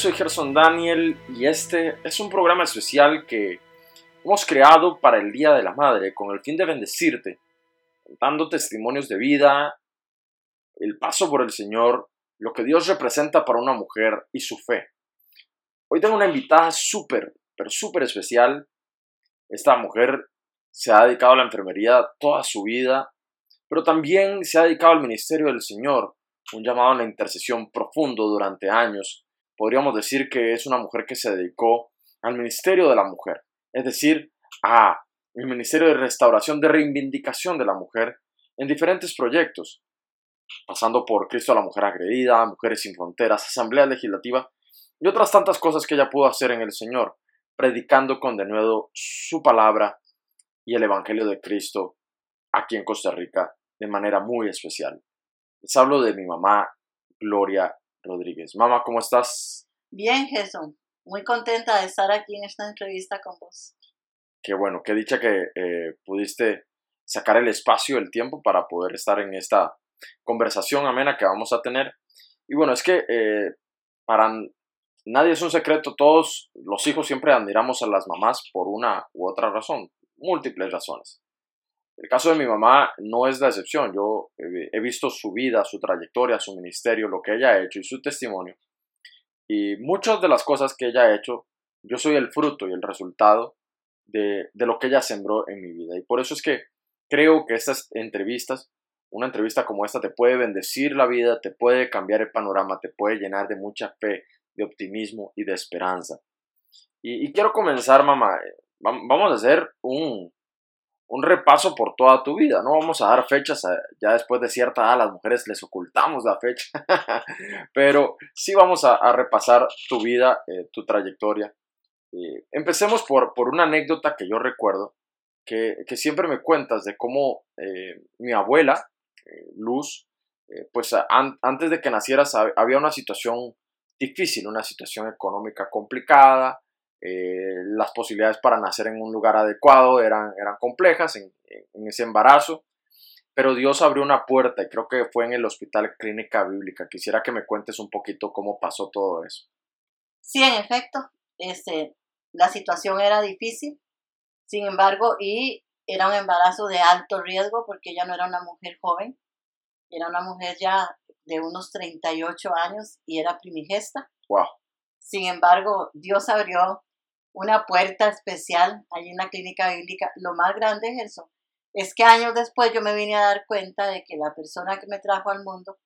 Soy Gerson Daniel y este es un programa especial que hemos creado para el Día de la Madre con el fin de bendecirte, dando testimonios de vida, el paso por el Señor, lo que Dios representa para una mujer y su fe. Hoy tengo una invitada súper, pero súper especial. Esta mujer se ha dedicado a la enfermería toda su vida, pero también se ha dedicado al ministerio del Señor, un llamado a la intercesión profundo durante años podríamos decir que es una mujer que se dedicó al ministerio de la mujer, es decir, a el ministerio de restauración, de reivindicación de la mujer en diferentes proyectos, pasando por Cristo a la mujer agredida, Mujeres sin Fronteras, Asamblea Legislativa y otras tantas cosas que ella pudo hacer en el Señor, predicando con denuedo su palabra y el Evangelio de Cristo aquí en Costa Rica de manera muy especial. Les hablo de mi mamá, Gloria Rodríguez. Mamá, ¿cómo estás? Bien, Jesús. Muy contenta de estar aquí en esta entrevista con vos. Qué bueno, qué dicha que eh, pudiste sacar el espacio, el tiempo para poder estar en esta conversación amena que vamos a tener. Y bueno, es que eh, para nadie es un secreto, todos los hijos siempre admiramos a las mamás por una u otra razón, múltiples razones. El caso de mi mamá no es la excepción. Yo he visto su vida, su trayectoria, su ministerio, lo que ella ha hecho y su testimonio. Y muchas de las cosas que ella ha hecho, yo soy el fruto y el resultado de, de lo que ella sembró en mi vida. Y por eso es que creo que estas entrevistas, una entrevista como esta, te puede bendecir la vida, te puede cambiar el panorama, te puede llenar de mucha fe, de optimismo y de esperanza. Y, y quiero comenzar, mamá. Vamos a hacer un, un repaso por toda tu vida. No vamos a dar fechas, ya después de cierta edad las mujeres les ocultamos la fecha, pero sí vamos a, repasar tu vida, eh, tu trayectoria. empecemos por, por, una anécdota que yo recuerdo, que, siempre me cuentas de cómo eh, mi abuela, eh, Luz, pues antes de que nacieras había una situación difícil, una situación económica complicada, eh, las posibilidades para nacer en un lugar adecuado eran, eran complejas en, ese embarazo, pero Dios abrió una puerta y creo que fue en el Hospital Clínica Bíblica. Quisiera que me cuentes un poquito cómo pasó todo eso. Sí, en efecto, este, la situación era difícil, sin embargo, y era un embarazo de alto riesgo porque ella no era una mujer joven, era una mujer ya de unos 38 años y era primigesta. Wow. Sin embargo, Dios abrió una puerta especial allí en la clínica bíblica. Lo más grande es eso, es que años después yo me vine a dar cuenta de que la persona que me trajo al mundo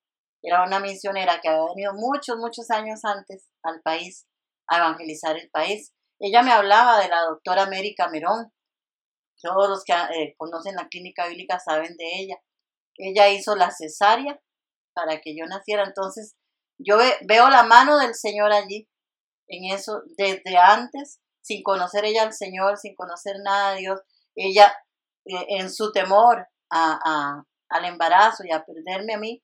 era una misionera que había venido muchos, muchos años antes al país a evangelizar el país. Ella me hablaba de la doctora América Merón. Todos los que eh, conocen la clínica bíblica saben de ella. Ella hizo la cesárea para que yo naciera. Entonces, yo veo la mano del Señor allí, en eso, desde antes sin conocer ella al Señor, sin conocer nada de Dios, ella eh, en su temor a, al embarazo y a perderme a mí,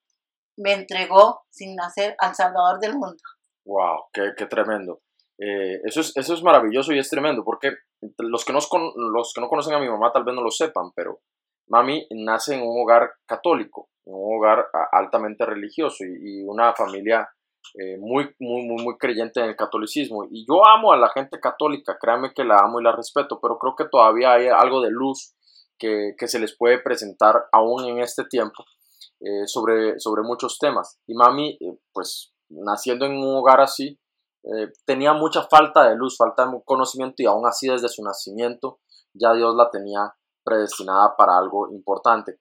me entregó sin nacer al Salvador del mundo. ¡Wow! ¡Qué, tremendo! Eh, eso, es, eso es maravilloso y es tremendo porque los que, no, los que no conocen a mi mamá tal vez no lo sepan, pero mami nace en un hogar católico, en un hogar altamente religioso y una familia eh, muy, muy, muy, muy creyente en el catolicismo. Y yo amo a la gente católica, créanme que la amo y la respeto, pero creo que todavía hay algo de luz que, que se les puede presentar aún en este tiempo eh, sobre, sobre muchos temas. Y mami, eh, pues naciendo en un hogar así, tenía mucha falta de luz, falta de conocimiento y aún así desde su nacimiento ya Dios la tenía predestinada para algo importante.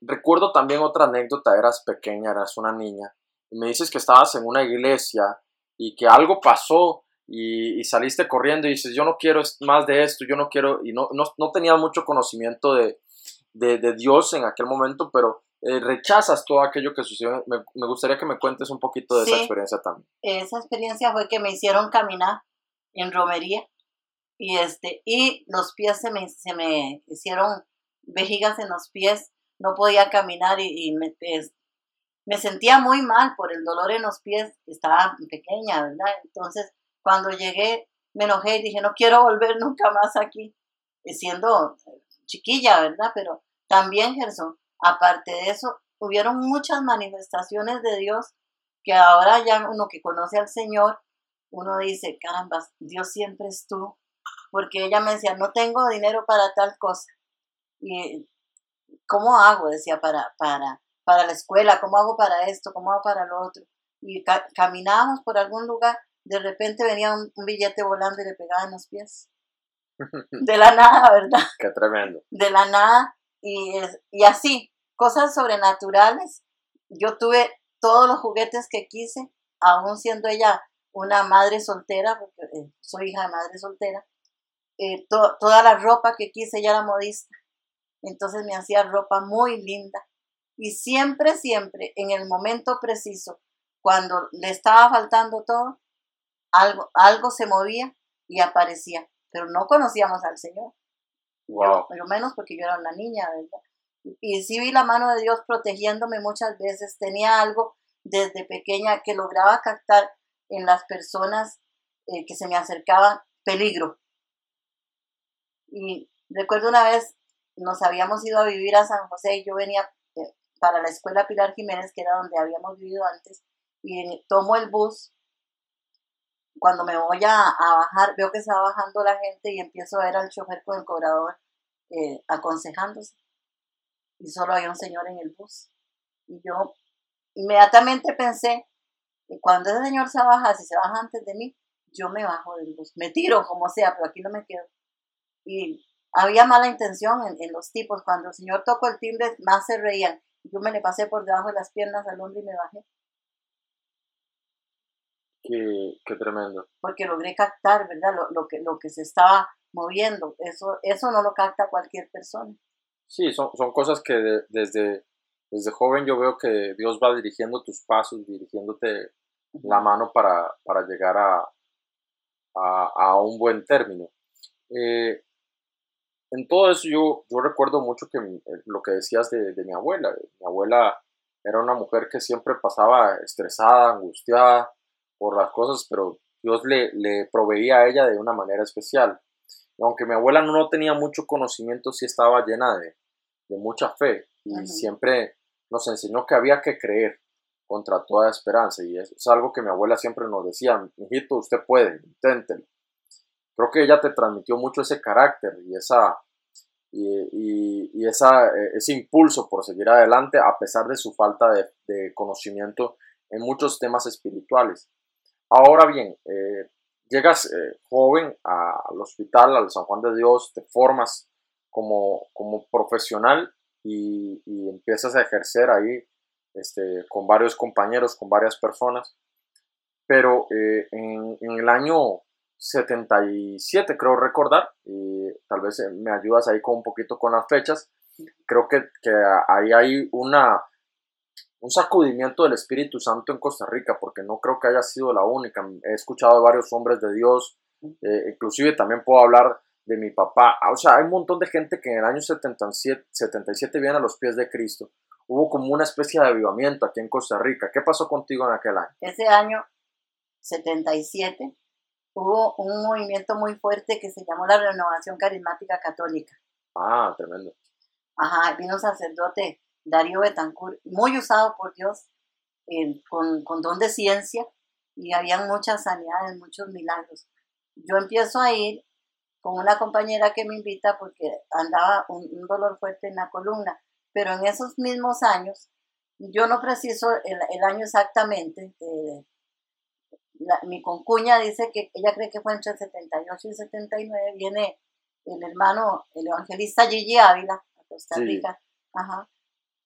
recuerdo también otra anécdota, eras pequeña, eras una niña y me dices que estabas en una iglesia y que algo pasó y, saliste corriendo y dices, yo no quiero más de esto, yo no quiero, y no, no, no tenías mucho conocimiento de, de, Dios en aquel momento, pero eh, rechazas todo aquello que sucedió. Me, me, gustaría que me cuentes un poquito de esa experiencia también. Esa experiencia fue que me hicieron caminar en romería y, este, y los pies se me, se me hicieron vejigas en los pies, no podía caminar y, y me, me sentía muy mal por el dolor en los pies, estaba pequeña, ¿verdad? Entonces, cuando llegué, me enojé y dije, no quiero volver nunca más aquí, eh, siendo chiquilla, ¿verdad? Pero también, Gerson, aparte de eso, hubieron muchas manifestaciones de Dios que ahora ya uno que conoce al Señor uno dice, caramba, Dios siempre es tú, porque ella me decía, no tengo dinero para tal cosa. Y, ¿cómo hago? Decía, para, para, para la escuela, ¿cómo hago para esto? ¿Cómo hago para lo otro? Y caminábamos por algún lugar, de repente venía un, billete volando y le pegaba en los pies. De la nada, ¿verdad? Qué tremendo. De la nada. Y, y así, cosas sobrenaturales. Yo tuve todos los juguetes que quise, aún siendo ella una madre soltera, porque eh, soy hija de madre soltera, eh, toda la ropa que quise, ella era modista, entonces me hacía ropa muy linda. Y siempre, siempre, en el momento preciso, cuando le estaba faltando todo, algo, algo se movía y aparecía, pero no conocíamos al Señor. Wow. pero menos porque yo era una niña, ¿verdad? Y sí vi la mano de Dios protegiéndome muchas veces. Tenía algo desde pequeña que lograba captar en las personas eh, que se me acercaban peligro. Y recuerdo una vez, nos habíamos ido a vivir a San José y yo venía para la escuela Pilar Jiménez, que era donde habíamos vivido antes, y tomo el bus. Cuando me voy a, bajar, veo que está bajando la gente y empiezo a ver al chofer con el cobrador eh, aconsejándose. Y solo había un señor en el bus. Y yo inmediatamente pensé, cuando ese señor se baja, si se baja antes de mí, yo me bajo del bus, me tiro como sea, pero aquí no me quedo. Y había mala intención en, los tipos. Cuando el señor tocó el timbre, más se reían. Yo me le pasé por debajo de las piernas al hombre y me bajé. Qué, tremendo. Porque logré captar, ¿verdad? Lo, que, lo que se estaba moviendo. Eso, eso no lo capta cualquier persona. Sí, son, son cosas que desde, desde joven yo veo que Dios va dirigiendo tus pasos, dirigiéndote la mano para, para llegar a, a, un buen término. Eh, en todo eso yo, yo recuerdo mucho que eh, lo que decías de, mi abuela. Mi abuela era una mujer que siempre pasaba estresada, angustiada por las cosas, pero Dios le, le proveía a ella de una manera especial. aunque mi abuela no tenía mucho conocimiento, sí estaba llena de, de mucha fe y siempre nos enseñó que había que creer contra toda esperanza y eso es algo que mi abuela siempre nos decía, hijito, usted puede, inténtelo. Creo que ella te transmitió mucho ese carácter y, esa, y, y, esa, eh, ese impulso por seguir adelante a pesar de su falta de, de conocimiento en muchos temas espirituales. Ahora bien, eh, llegas eh, joven al hospital, al San Juan de Dios, te formas como, como profesional y, y, empiezas a ejercer ahí este, con varios compañeros, con varias personas. Pero eh, en, en, el año 77, creo recordar, y tal vez eh, me ayudas ahí con un poquito con las fechas, creo que, que ahí hay una, un sacudimiento del Espíritu Santo en Costa Rica, porque no creo que haya sido la única. He escuchado a varios hombres de Dios, eh, inclusive también puedo hablar de mi papá. O sea, hay un montón de gente que en el año 77, 77 viene a los pies de Cristo. Hubo como una especie de avivamiento aquí en Costa Rica. ¿Qué pasó contigo en aquel año? Ese año 77 hubo un movimiento muy fuerte que se llamó la Renovación Carismática Católica. Ah, tremendo. Ajá, vino un sacerdote Darío Betancourt, muy usado por Dios, con, con don de ciencia, y habían muchas sanidades, muchos milagros. Yo empiezo a ir con una compañera que me invita porque andaba un, dolor fuerte en la columna, pero en esos mismos años, yo no preciso el, año exactamente, eh, mi concuña dice que ella cree que fue entre 78 y 79, viene el hermano, el evangelista Gigi Ávila, a Costa Rica, ajá,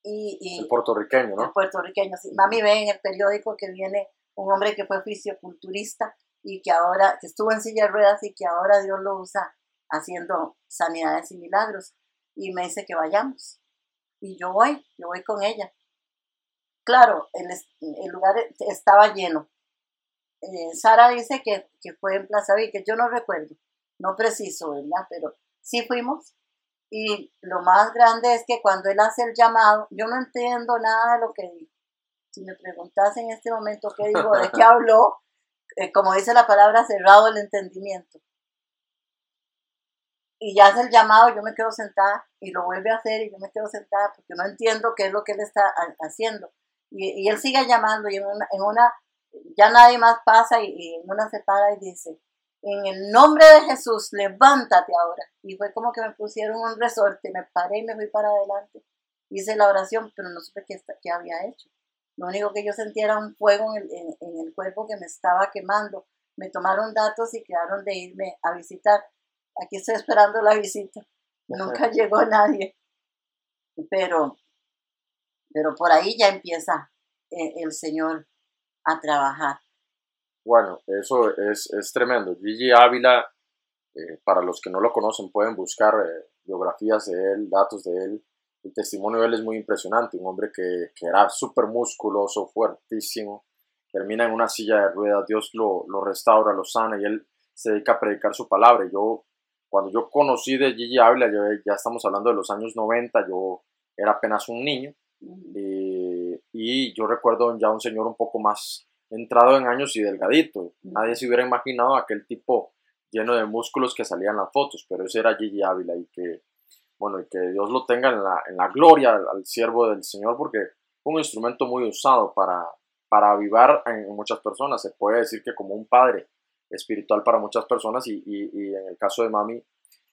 y, el puertorriqueño, ¿no? El puertorriqueño, sí. Mami ve en el periódico que viene un hombre que fue fisioculturista y que ahora, que estuvo en silla de ruedas y que ahora Dios lo usa haciendo sanidades y milagros. Y me dice que vayamos. Y yo voy, yo voy con ella. Claro, el, el lugar estaba lleno. Eh, Sara dice que, que, fue en Plaza que yo no recuerdo, no preciso, ¿verdad? Pero sí fuimos. Y lo más grande es que cuando él hace el llamado, yo no entiendo nada de lo que dijo. Si me preguntas en este momento qué digo, de qué habló, eh, como dice la palabra, cerrado el entendimiento. Y ya hace el llamado, yo me quedo sentada y lo vuelve a hacer y yo me quedo sentada porque no entiendo qué es lo que él está haciendo. Y, él sigue llamando y en una, en una ya nadie más pasa y, y una se para y dice, en el nombre de Jesús, levántate ahora. Y fue como que me pusieron un resorte, me paré y me fui para adelante. Hice la oración, pero no supe qué, qué había hecho. Lo único que yo sentía era un fuego en el, en el cuerpo que me estaba quemando. Me tomaron datos y quedaron de irme a visitar. Aquí estoy esperando la visita. Nunca llegó nadie. Pero, pero por ahí ya empieza eh, el Señor a trabajar. Bueno, eso es, es tremendo. Gigi Ávila, eh, para los que no lo conocen, pueden buscar eh, biografías de él, datos de él. El testimonio de él es muy impresionante. Un hombre que, que era súper musculoso, fuertísimo. Termina en una silla de ruedas. Dios lo, lo restaura, lo sana y él se dedica a predicar su palabra. Yo, cuando yo conocí de Gigi Ávila, ya estamos hablando de los años 90, yo era apenas un niño. y, y yo recuerdo ya un señor un poco más entrado en años y delgadito. Nadie se hubiera imaginado aquel tipo lleno de músculos que salían las fotos, pero ese era Gigi Ávila y que, bueno, y que Dios lo tenga en la, en la gloria al, siervo del Señor porque fue un instrumento muy usado para, para avivar en muchas personas. Se puede decir que como un padre espiritual para muchas personas y, y, en el caso de Mami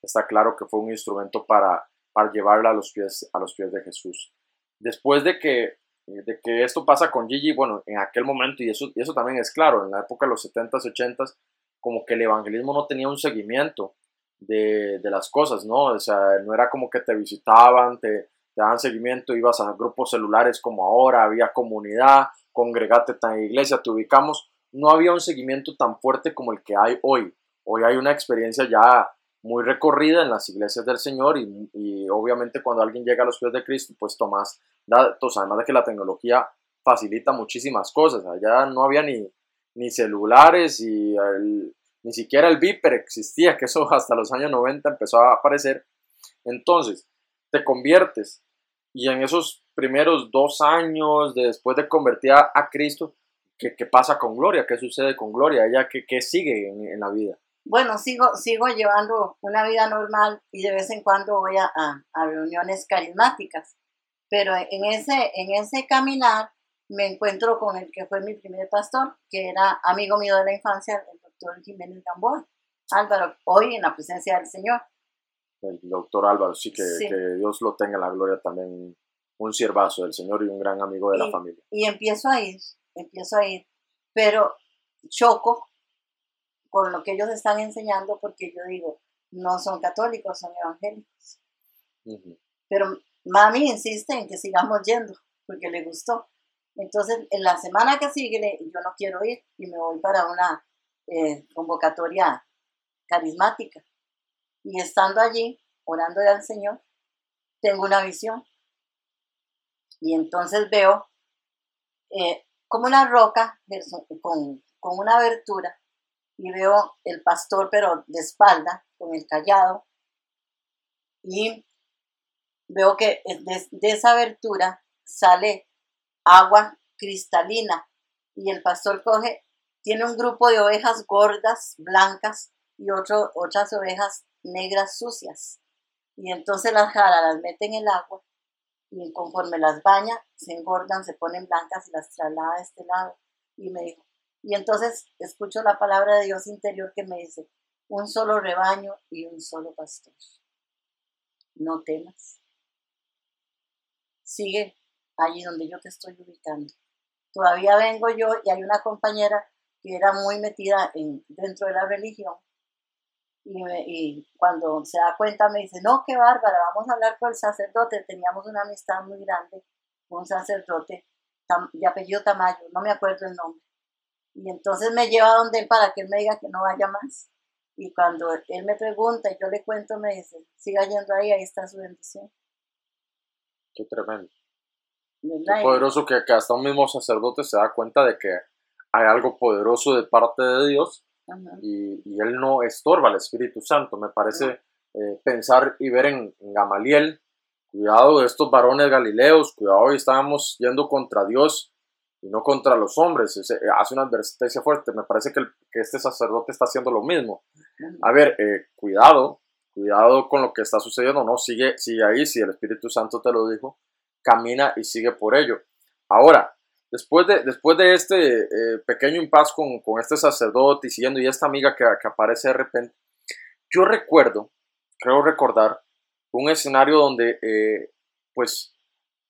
está claro que fue un instrumento para, para llevarla a los, pies, a los pies de Jesús. Después de que de que esto pasa con Gigi, bueno, en aquel momento, y eso, y eso también es claro, en la época de los 70s, 80s, como que el evangelismo no tenía un seguimiento de, de las cosas, ¿no? O sea, no era como que te visitaban, te, te daban seguimiento, ibas a grupos celulares como ahora, había comunidad, congregate en iglesia, te ubicamos, no había un seguimiento tan fuerte como el que hay hoy. Hoy hay una experiencia ya muy recorrida en las iglesias del Señor y, y, obviamente cuando alguien llega a los pies de Cristo, pues tomas datos, además de que la tecnología facilita muchísimas cosas, allá no había ni, ni celulares y ni siquiera el Viper existía, que eso hasta los años 90 empezó a aparecer. Entonces, te conviertes y en esos primeros dos años después de convertir a, Cristo, ¿qué, ¿qué, pasa con Gloria? ¿Qué sucede con Gloria? ¿Ella qué, qué sigue en la vida? bueno, sigo, sigo llevando una vida normal y de vez en cuando voy a, a, reuniones carismáticas. Pero en ese, en ese caminar me encuentro con el que fue mi primer pastor, que era amigo mío de la infancia, el doctor Jiménez Gamboa. Álvaro, hoy en la presencia del Señor. El doctor Álvaro, sí que, que Dios lo tenga en la gloria también, un siervazo del Señor y un gran amigo de la familia. Y empiezo a ir, empiezo a ir, pero choco con lo que ellos están enseñando, porque yo digo, no son católicos, son evangélicos. Pero mami insiste en que sigamos yendo, porque le gustó. Entonces, en la semana que sigue, yo no quiero ir y me voy para una eh, convocatoria carismática. Y estando allí, orando al Señor, tengo una visión. Y entonces veo eh, como una roca con, con una abertura y veo el pastor, pero de espalda, con el callado, y veo que de, esa abertura sale agua cristalina y el pastor coge, tiene un grupo de ovejas gordas, blancas y otras ovejas negras sucias. Y entonces las jala, las mete en el agua y conforme las baña, se engordan, se ponen blancas y las traslada a este lado. Y me dijo, y entonces escucho la palabra de Dios interior que me dice, un solo rebaño y un solo pastor. No temas. Sigue allí donde yo te estoy ubicando. Todavía vengo yo y hay una compañera que era muy metida en, dentro de la religión y, cuando se da cuenta me dice, no, qué bárbara, vamos a hablar con el sacerdote. Teníamos una amistad muy grande, un sacerdote de apellido Tamayo, no me acuerdo el nombre. Y entonces me lleva donde él para que él me diga que no vaya más. Y cuando él me pregunta y yo le cuento, me dice, siga yendo ahí, ahí está su bendición. Qué tremendo. Qué poderoso que, hasta un mismo sacerdote se da cuenta de que hay algo poderoso de parte de Dios y, y, él no estorba al Espíritu Santo. Me parece eh, pensar y ver en, en, Gamaliel, cuidado de estos varones galileos, cuidado, hoy estábamos yendo contra Dios y no contra los hombres. hace una advertencia fuerte. Me parece que, este sacerdote está haciendo lo mismo. A ver, eh, cuidado, cuidado con lo que está sucediendo, ¿no? Sigue, sigue ahí, si el Espíritu Santo te lo dijo, camina y sigue por ello. Ahora, después de, después de este eh, pequeño impas con, este sacerdote y siguiendo y esta amiga que, que aparece de repente, yo recuerdo, creo recordar, un escenario donde eh, pues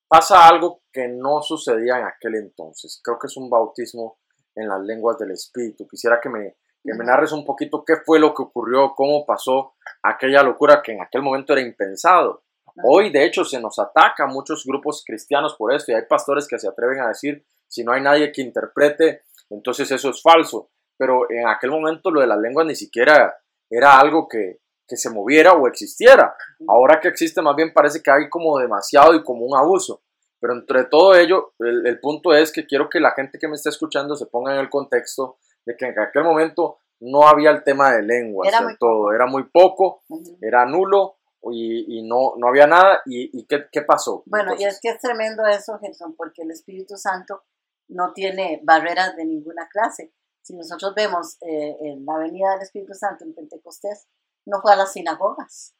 pasa algo que no sucedía en aquel entonces. Creo que es un bautismo en las lenguas del Espíritu. Quisiera que me, que me narres un poquito qué fue lo que ocurrió, cómo pasó aquella locura que en aquel momento era impensado. Hoy, de hecho, se nos ataca a muchos grupos cristianos por esto y hay pastores que se atreven a decir, si no hay nadie que interprete, entonces eso es falso. Pero en aquel momento lo de las lenguas ni siquiera era algo que, que se moviera o existiera. Ahora que existe, más bien parece que hay como demasiado y como un abuso. Pero entre todo ello, el, el punto es que quiero que la gente que me está escuchando se ponga en el contexto de que en aquel momento no había el tema de lenguas, era todo, era muy poco, era nulo y, y, no, no había nada. ¿Y, y qué, qué, pasó? Bueno, y es que es tremendo eso, Gerson, porque el Espíritu Santo no tiene barreras de ninguna clase. Si nosotros vemos eh, en la venida del Espíritu Santo en Pentecostés, no fue a las sinagogas,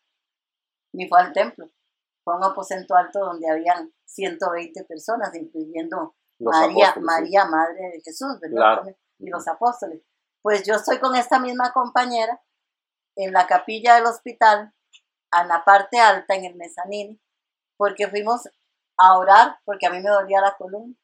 ni fue al templo. Fue a un aposento alto donde habían 120 personas, incluyendo María, María, Madre de Jesús, ¿verdad? Y los apóstoles. Pues yo estoy con esta misma compañera en la capilla del hospital, a la parte alta, en el mezanín, porque fuimos a orar, porque a mí me dolía la columna.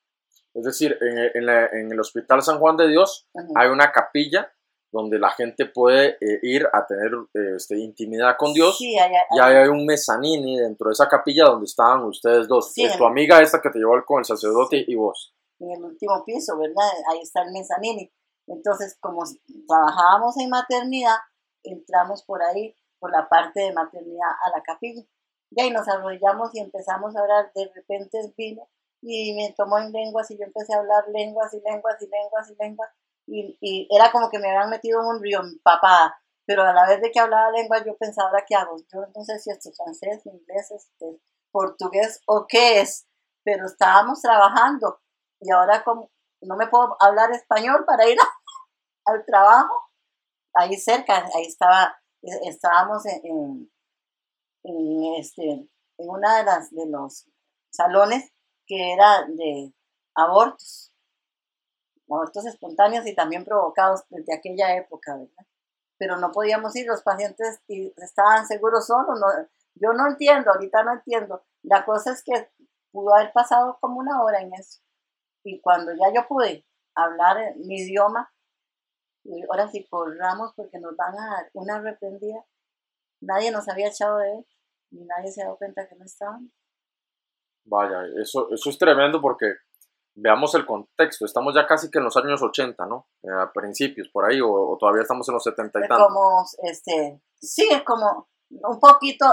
Es decir, en, en, el Hospital San Juan de Dios hay una capilla donde la gente puede eh, ir a tener este, intimidad con Dios. Sí, hay, hay, y hay un mezanini dentro de esa capilla donde estaban ustedes dos. Sí, tu amiga esta que te llevó con el sacerdote y vos. En el último piso, ¿verdad? Ahí está el mezanini. Entonces, como trabajábamos en maternidad, entramos por ahí, por la parte de maternidad a la capilla. Y ahí nos arrollamos y empezamos a hablar. De repente vino y me tomó en lenguas y yo empecé a hablar lenguas y lenguas y lenguas y lenguas y, era como que me habían metido en un río papá pero a la vez de que hablaba lengua yo pensaba, ¿qué hago? Yo no sé si esto es francés, inglés, este, portugués o qué es, pero estábamos trabajando y ahora como no me puedo hablar español para ir al trabajo, ahí cerca, ahí estaba, e, estábamos en, en, este, en una de las de los salones que era de abortos abortos espontáneos y también provocados desde aquella época, ¿verdad? Pero no podíamos ir, los pacientes estaban seguros solos, no, yo no entiendo, ahorita no entiendo. La cosa es que pudo haber pasado como una hora en eso. Y cuando ya yo pude hablar mi idioma, y ahora sí corramos porque nos van a dar una reprendida, nadie nos había echado de él, ni nadie se ha dado cuenta que no estaban. Vaya, eso, eso es tremendo porque veamos el contexto, estamos ya casi que en los años 80, ¿no? Eh, a principios, por ahí, o, todavía estamos en los 70 y tantos. Como, este, sí, como un poquito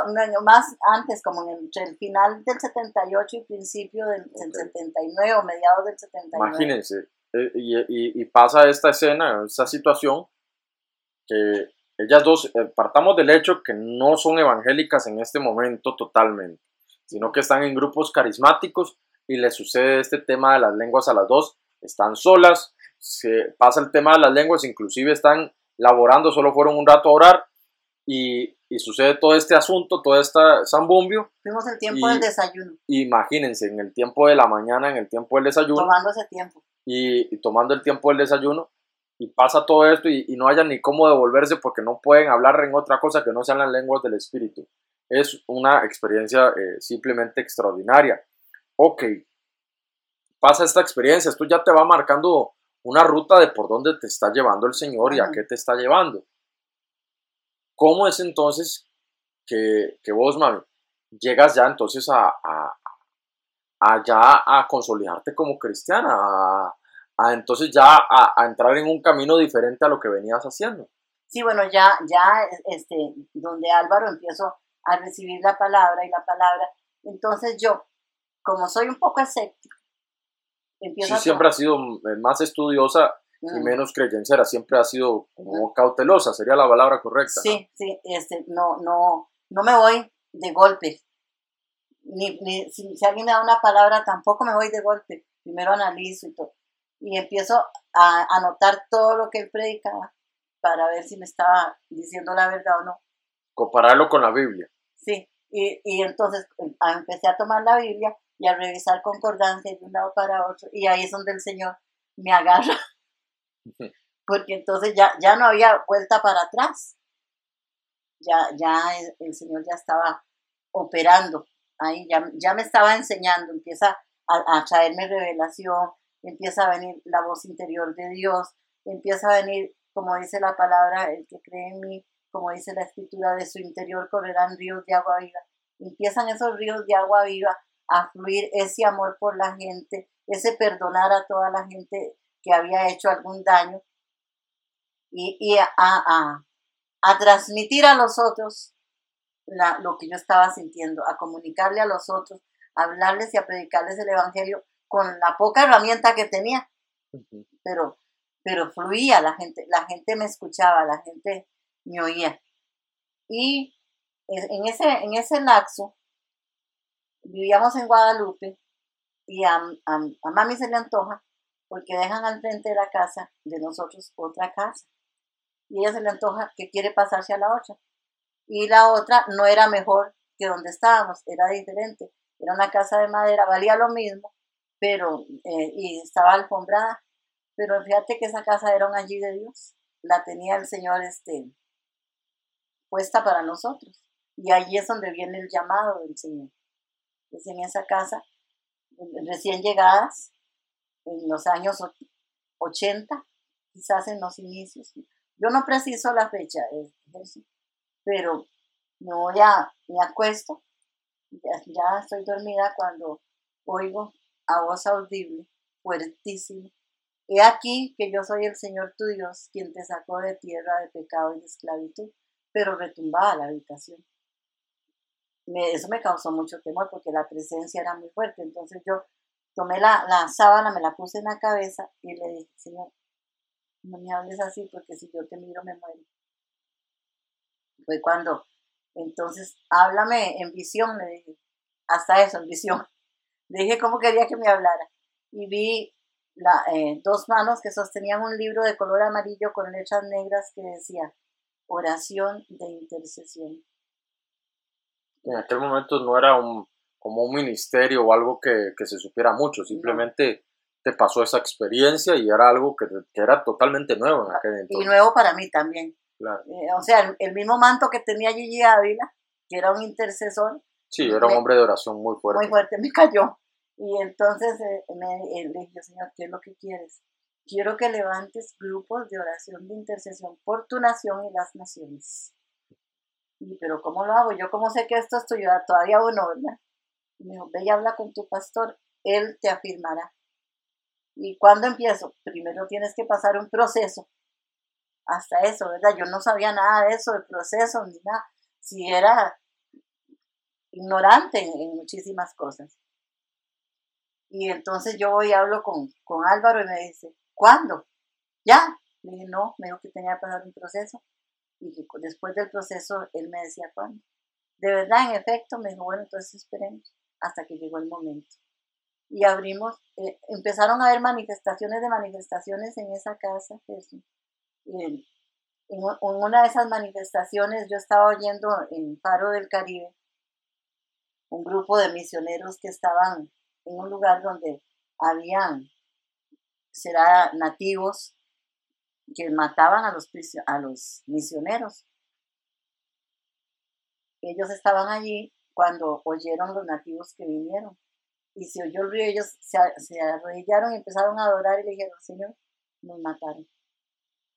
más antes, como entre el final del 78 y principio del, 79 o mediados del 79. Imagínense, eh, y, y, pasa esta escena, esta situación, que ellas dos, eh, partamos del hecho que no son evangélicas en este momento totalmente, sino que están en grupos carismáticos y le sucede este tema de las lenguas a las dos, están solas, se pasa el tema de las lenguas, inclusive están laborando, solo fueron un rato a orar y, y sucede todo este asunto, todo este zambumbio. Fuimos el tiempo del desayuno. Imagínense, en el tiempo de la mañana, en el tiempo del desayuno. Tomando ese tiempo. Y, tomando el tiempo del desayuno y pasa todo esto y, no haya ni cómo devolverse porque no pueden hablar en otra cosa que no sean las lenguas del espíritu. Es una experiencia eh, simplemente extraordinaria ok, pasa esta experiencia, esto ya te va marcando una ruta de por dónde te está llevando el Señor y a qué te está llevando. ¿Cómo es entonces que, que vos, mami, llegas ya entonces a, a, ya a consolidarte como cristiana, a, entonces ya a, entrar en un camino diferente a lo que venías haciendo? Sí, bueno, ya, ya, este, donde Álvaro empiezo a recibir la palabra y la palabra, entonces yo como soy un poco escéptico, empiezo sí, siempre ha sido eh, más estudiosa y menos creyencera, siempre ha sido como cautelosa, sería la palabra correcta. Sí, sí, este, no, no, no me voy de golpe. Ni, ni si, alguien me da una palabra, tampoco me voy de golpe. Primero analizo y todo. Y empiezo a anotar todo lo que él predicaba para ver si me estaba diciendo la verdad o no. Compararlo con la Biblia. Sí, y, y entonces em, empecé a tomar la Biblia y a revisar concordancia de un lado para otro. Y ahí es donde el Señor me agarra. Porque entonces ya, ya no había vuelta para atrás. Ya, ya el, Señor ya estaba operando. Ahí ya, ya me estaba enseñando. Empieza a, a traerme revelación. Empieza a venir la voz interior de Dios. Empieza a venir, como dice la palabra, el que cree en mí, como dice la escritura, de su interior correrán ríos de agua viva. Empiezan esos ríos de agua viva a fluir ese amor por la gente, ese perdonar a toda la gente que había hecho algún daño y, a, a, a, transmitir a los otros lo que yo estaba sintiendo, a comunicarle a los otros, a hablarles y a predicarles el Evangelio con la poca herramienta que tenía, pero, pero fluía la gente, la gente me escuchaba, la gente me oía. Y en ese, en ese lapso vivíamos en Guadalupe y a, a, mami se le antoja porque dejan al frente de la casa de nosotros otra casa. Y ella se le antoja que quiere pasarse a la otra. Y la otra no era mejor que donde estábamos, era diferente. Era una casa de madera, valía lo mismo, pero eh, y estaba alfombrada. Pero fíjate que esa casa era un allí de Dios. La tenía el Señor este, puesta para nosotros. Y allí es donde viene el llamado del Señor en esa casa, recién llegadas, en los años 80, quizás en los inicios. Yo no preciso la fecha, pero me voy a, me acuesto, ya, estoy dormida cuando oigo a voz audible, fuertísimo. He aquí que yo soy el Señor tu Dios, quien te sacó de tierra de pecado y de esclavitud, pero retumbaba la habitación eso me causó mucho temor porque la presencia era muy fuerte. Entonces yo tomé la, la sábana, me la puse en la cabeza y le dije, Señor, no me hables así porque si yo te miro me muero. Fue cuando, entonces, háblame en visión, le dije, hasta eso, en visión. Le dije cómo quería que me hablara. Y vi la, eh, dos manos que sostenían un libro de color amarillo con letras negras que decía, oración de intercesión en aquel momento no era un, como un ministerio o algo que, se supiera mucho, simplemente te pasó esa experiencia y era algo que, era totalmente nuevo en aquel entonces. Y nuevo para mí también. Eh, o sea, el, mismo manto que tenía Gigi Ávila, que era un intercesor. Sí, era un hombre de oración muy fuerte. Muy fuerte, me cayó. Y entonces eh, me, le dije, Señor, ¿qué es lo que quieres? Quiero que levantes grupos de oración de intercesión por tu nación y las naciones pero ¿cómo lo hago? Yo cómo sé que esto estoy todavía uno, ¿verdad? Me dijo, ve y habla con tu pastor, él te afirmará. ¿Y cuándo empiezo? Primero tienes que pasar un proceso. Hasta eso, ¿verdad? Yo no sabía nada de eso, de proceso, ni nada. Si era ignorante en, muchísimas cosas. Y entonces yo voy y hablo con, con Álvaro y me dice, ¿cuándo? ¿Ya? Le dije, no, me dijo que tenía que pasar un proceso. Y después del proceso, él me decía cuándo. De verdad, en efecto, me dijo, bueno, entonces esperemos hasta que llegó el momento. Y abrimos, eh, empezaron a haber manifestaciones de manifestaciones en esa casa. en, una de esas manifestaciones yo estaba oyendo en Faro del Caribe un grupo de misioneros que estaban en un lugar donde habían, será nativos, que mataban a los, a los misioneros. Ellos estaban allí cuando oyeron los nativos que vinieron. Y se oyó el río, ellos se, arrodillaron y empezaron a adorar y dijeron, Señor, nos mataron.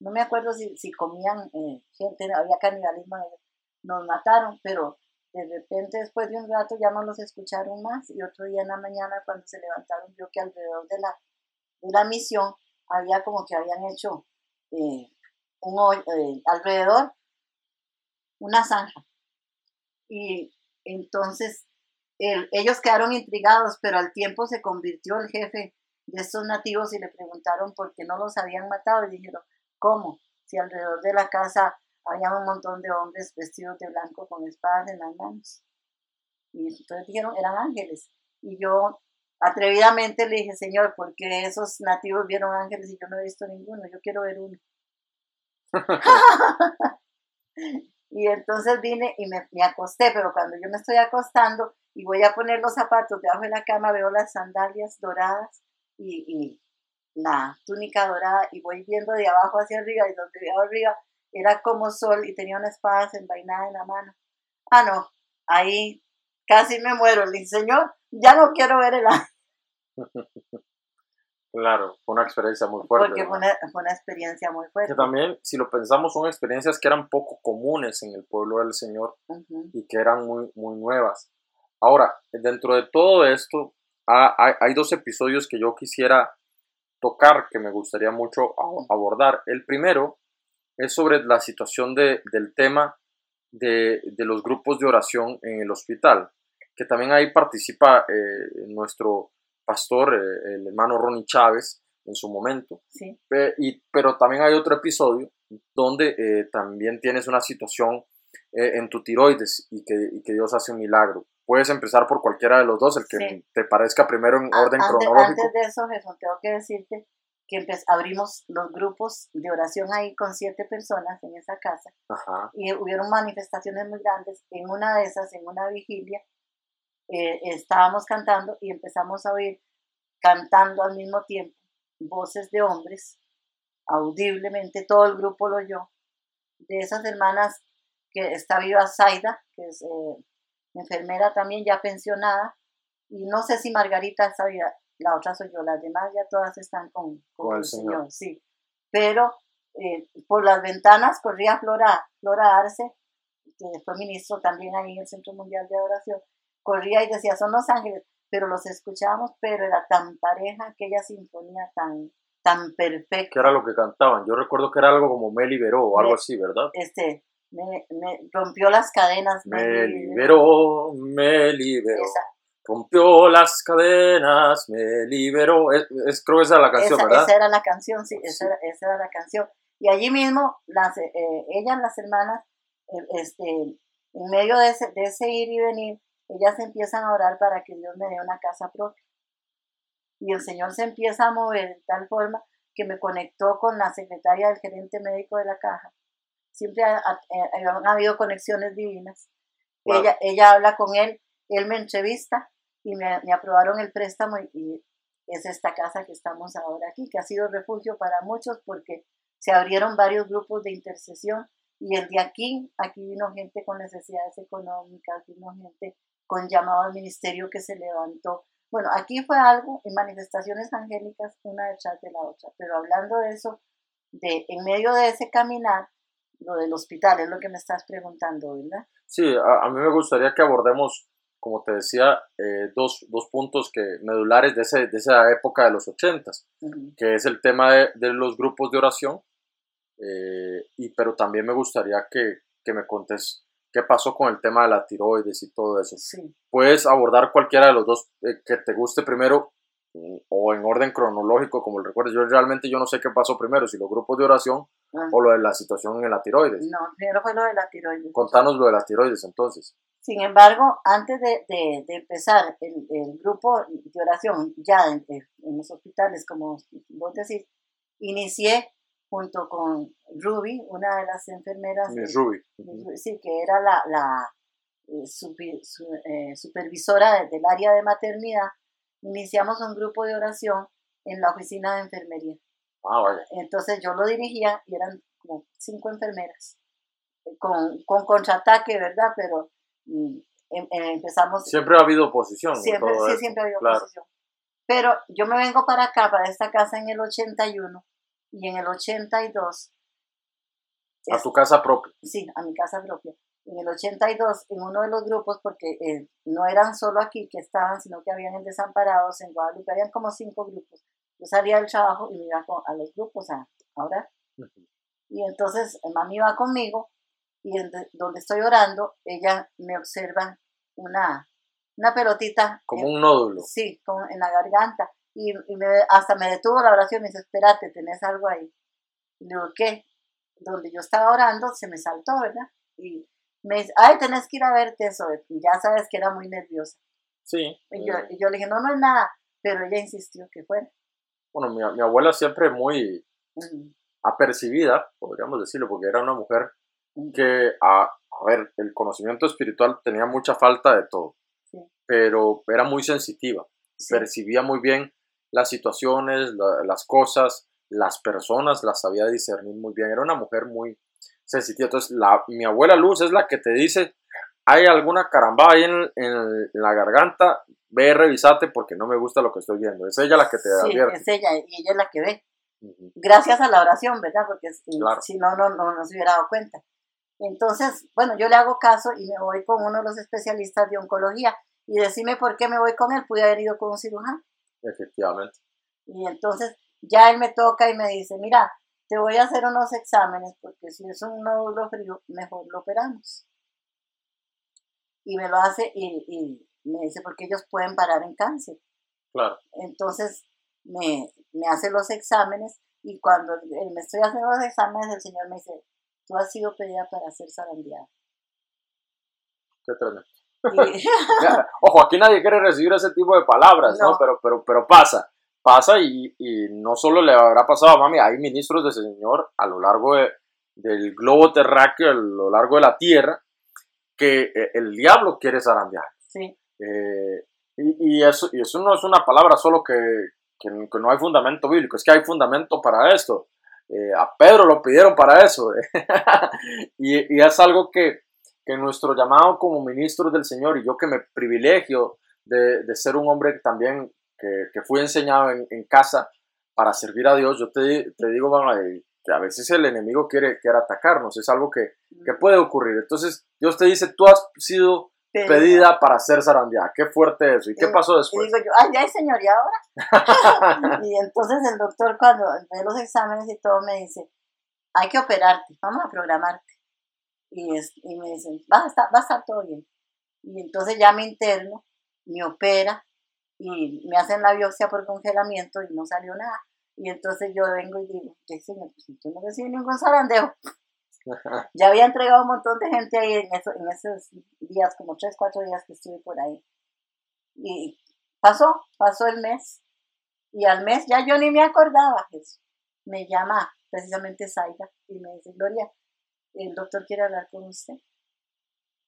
No me acuerdo si, comían eh, gente, había canibalismo. Nos mataron, pero de repente después de un rato ya no los escucharon más y otro día en la mañana cuando se levantaron vio que alrededor de la, de la misión había como que habían hecho eh, un, eh, alrededor una zanja. Y entonces ellos quedaron intrigados, pero al tiempo se convirtió el jefe de estos nativos y le preguntaron por qué no los habían matado y dijeron, ¿cómo? Si alrededor de la casa había un montón de hombres vestidos de blanco con espadas en las manos. Y entonces dijeron, eran ángeles. Y yo Atrevidamente le dije, Señor, ¿por qué esos nativos vieron ángeles y yo no he visto ninguno? Yo quiero ver uno. y entonces vine y me, acosté, pero cuando yo me estoy acostando, y voy a poner los zapatos debajo de la cama, veo las sandalias doradas y, y la túnica dorada y voy viendo de abajo hacia arriba y donde veo arriba era como sol y tenía una espada desenvainada en la mano. Ah, no, ahí casi me muero. Le dije, Señor, ya no quiero ver el ángel. Claro, fue una experiencia muy fuerte. Porque fue una, fue una, experiencia muy fuerte. Que también, si lo pensamos, son experiencias que eran poco comunes en el pueblo del Señor Ujú. y que eran muy, muy nuevas. Ahora, dentro de todo esto, ha- hay, hay dos episodios que yo quisiera tocar que me gustaría mucho abordar. El primero es sobre la situación de- del tema de, de los grupos de oración en el hospital, que también ahí participa eh, nuestro pastor, eh, el hermano Ronnie Chávez, en su momento. Sí, y, pero también hay otro episodio donde eh, también tienes una situación eh, en tu tiroides y que, y que Dios hace un milagro. Puedes empezar por cualquiera de los dos, el que Sí. te parezca primero en orden antes, cronológico. antes de eso, Jesús, tengo que decirte que abrimos los grupos de oración ahí con siete personas en esa casa Ajá, y hubieron manifestaciones muy grandes. En una de esas, en una vigilia, eh, estábamos cantando y empezamos a oír cantando al mismo tiempo voces de hombres, audiblemente, todo el grupo lo oyó. De esas hermanas que está viva Zaida, que es eh, enfermera también ya pensionada, y no sé si Margarita está viva, la otra soy yo, las demás ya todas están con, con el Señor. Señor, sí. Pero eh, por las ventanas corría Flora, Flora Arce, que fue ministro también ahí en el Centro Mundial de Adoración, corría y decía, son los ángeles, pero los escuchábamos, pero era tan pareja, aquella sinfonía tan, tan perfecta. ¿qué era lo que cantaban? Yo recuerdo que era algo como Me liberó o algo Me- así, ¿verdad? Este, me, me rompió las cadenas. Me liberó, me liberó. Esa, Rompió las cadenas, me liberó. Es, es- creo que esa es la canción, esa, ¿verdad? esa era la canción, sí, esa, Sí. Era, esa era la canción. Y allí mismo, las, eh, ellas, las hermanas, eh, este, en medio de ese, de ese ir y venir, ellas empiezan a orar para que Dios me dé una casa propia. Y el Señor se empieza a mover de tal forma que me conectó con la secretaria del gerente médico de la caja. Siempre ha- ha- eh, han habido conexiones divinas. Wow. Ella, ella habla con él, él me entrevista y me, me aprobaron el préstamo y, y es esta casa que estamos ahora aquí, que ha sido refugio para muchos porque se abrieron varios grupos de intercesión y el de aquí, aquí vino gente con necesidades económicas, vino gente con llamado al ministerio que se levantó. Bueno, aquí fue algo en manifestaciones angélicas, una detrás de la otra, pero hablando de eso, de en medio de ese caminar, lo del hospital es lo que me estás preguntando, ¿verdad? Sí, a, a mí me gustaría que abordemos, como te decía, eh, dos, dos puntos que, medulares de, ese, de esa época de los ochentas, que es el tema de, de los grupos de oración, eh, y, pero también me gustaría que, que me contes qué pasó con el tema de la tiroides y todo eso. Sí, Puedes abordar cualquiera de los dos eh, que te guste primero o en orden cronológico, como lo recuerdes. Yo realmente yo no sé qué pasó primero, si los grupos de oración Ah, o lo de la situación en la tiroides. no, primero fue lo de la tiroides. Contanos lo de la tiroides entonces. Sin embargo, antes de, de- de empezar el, el grupo de oración ya en, en los hospitales, como vos decís, inicié junto con Ruby, una de las enfermeras, eh, Ruby. Miss- sí, que era la, la eh, su- eh, supervisora de- del área de maternidad, iniciamos un grupo de oración en la oficina de enfermería. Ah, vaya. Entonces yo lo dirigía y eran como cinco enfermeras, con, con contraataque, ¿verdad? Pero mm, em- em- empezamos, Siempre ha habido oposición. siempre, todo sí, esto, siempre había claro. oposición. Pero yo me vengo para acá, para esta casa en el 81 y en el 82, A es- tu casa propia. sí, a mi casa propia. En el 82, en uno de los grupos, porque eh, no eran solo aquí que estaban, sino que habían en Desamparados, en Guadalupe, habían como cinco grupos. Yo salía del trabajo y me iba a los grupos a, a orar. Y entonces eh, mami va conmigo y en de- donde estoy orando, ella me observa una, una pelotita. Como en- un nódulo. Sí, como en la garganta. Y, y me- hasta me detuvo la oración y me dice, espérate, tenés algo ahí. Y le digo, ¿qué? Donde yo estaba orando se me saltó, ¿verdad? Y me dice, ay, tenés que ir a verte eso. Y ya sabes que era muy nerviosa. Sí. Y yo, eh, y yo le dije, no, no es nada. Pero ella insistió que fuera. bueno, mi, mi abuela siempre muy Ujú, apercibida, podríamos decirlo, porque era una mujer que, a, a ver, el conocimiento espiritual tenía mucha falta de todo. pero era muy sensitiva, percibía muy bien las situaciones, las cosas, las personas, las sabía discernir muy bien, era una mujer muy sensitiva. Entonces, la, mi abuela Luz es la que te dice, hay alguna caramba ahí en, en, la garganta, ve, revisate porque no me gusta lo que estoy viendo. Es ella la que te sí, es ella, y ella es la que ve. Gracias a la oración, ¿verdad? Porque si, no, no, no, no se hubiera dado cuenta. Entonces, bueno, yo le hago caso y me voy con uno de los especialistas de oncología y decime por qué me voy con él, pude haber ido con un cirujano. Efectivamente. Y entonces ya él me toca y me dice, mira, te voy a hacer unos exámenes porque si es un nódulo frío, mejor lo operamos. Y me lo hace y, y me dice, porque ellos pueden parar en cáncer. Claro. Entonces me, me hace los exámenes y cuando me estoy haciendo los exámenes, el Señor me dice, tú has sido pedida para ser zarandeada. Qué tremendo. Ojo, aquí nadie quiere recibir ese tipo de palabras, ¿no? Pero, pero, pero pasa, pasa y, y, no solo le habrá pasado a mami, hay ministros de ese Señor a lo largo de, del globo terráqueo, a lo largo de la tierra, que eh, el diablo quiere zarandear. Sí. Eh, y, y, eso, y eso no es una palabra solo que, que, no hay fundamento bíblico, es que hay fundamento para esto. Eh, a Pedro lo pidieron para eso. y, y, es algo que, que nuestro llamado como ministros del Señor y yo que me privilegio de, de ser un hombre también que, que fui enseñado en, en, casa para servir a Dios, yo te, te digo, que a veces el enemigo quiere, quiere atacarnos, es algo que, que puede ocurrir. Entonces Dios te dice, tú has sido pedida para ser zarandeada. Qué fuerte eso. ¿Y qué pasó después? Y digo yo, ay, ya hay señor, ¿y ahora? y entonces el doctor cuando ve los exámenes y todo me dice, hay que operarte, vamos a programarte. Y, es, y me dicen, va a, estar, va a estar todo bien. Y entonces ya me interno, me opera y me hacen la biopsia por congelamiento y no salió nada. Y entonces yo vengo y digo, ¿qué señor? Pues tú no recibes ningún zarandeo. ya había entregado un montón de gente ahí en, eso, en esos días, como tres, cuatro días que estuve por ahí. Y pasó, pasó el mes. Y al mes ya yo ni me acordaba eso. Me llama precisamente Zaida y me dice, Gloria, el doctor quiere hablar con usted.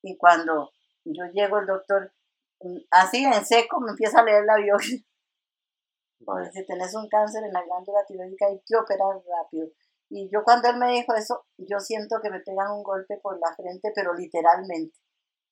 Y cuando yo llego, el doctor, mm, así en seco, me empieza a leer la biología. Si tenés un cáncer en la glándula tiroides hay que operar rápido. Y yo cuando él me dijo eso, yo siento que me pegan un golpe por la frente, pero literalmente.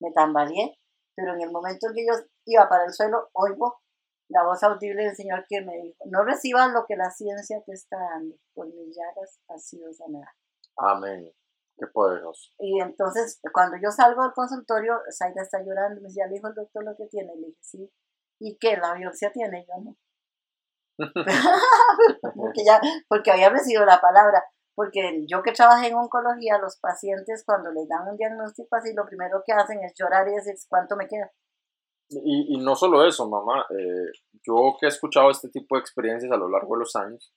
Me tambaleé, pero en el momento en que yo iba para el suelo, oigo la voz audible del Señor que me dijo, no recibas lo que la ciencia te está dando, por mis llagas ha sido sanada. Amén. Qué poderoso. Y entonces, cuando yo salgo del consultorio, Zaida está llorando, me dice, ya le dijo el doctor lo que tiene, le dije, sí. ¿Y qué? ¿La biopsia tiene? Yo no. porque, ya, porque había recibido la palabra. Porque yo que trabajé en oncología, los pacientes cuando les dan un diagnóstico así, lo primero que hacen es llorar y decir, ¿cuánto me queda? Y, y no solo eso, mamá. Eh, yo que he escuchado este tipo de experiencias a lo largo de los años,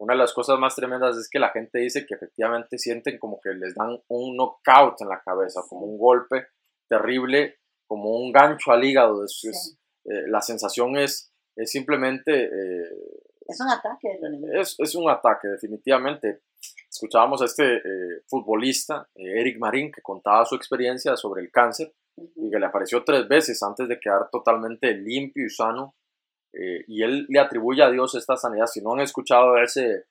una de las cosas más tremendas es que la gente dice que efectivamente sienten como que les dan un knockout en la cabeza, como un golpe terrible, como un gancho al hígado. Es, eh, la sensación es es simplemente... Eh, es un ataque. Es, es, un ataque, definitivamente. Escuchábamos a este eh, futbolista, Eric Marín, que contaba su experiencia sobre el cáncer y que le apareció tres veces antes de quedar totalmente limpio y sano. Y él le atribuye a Dios esta sanidad. Si no han escuchado ese,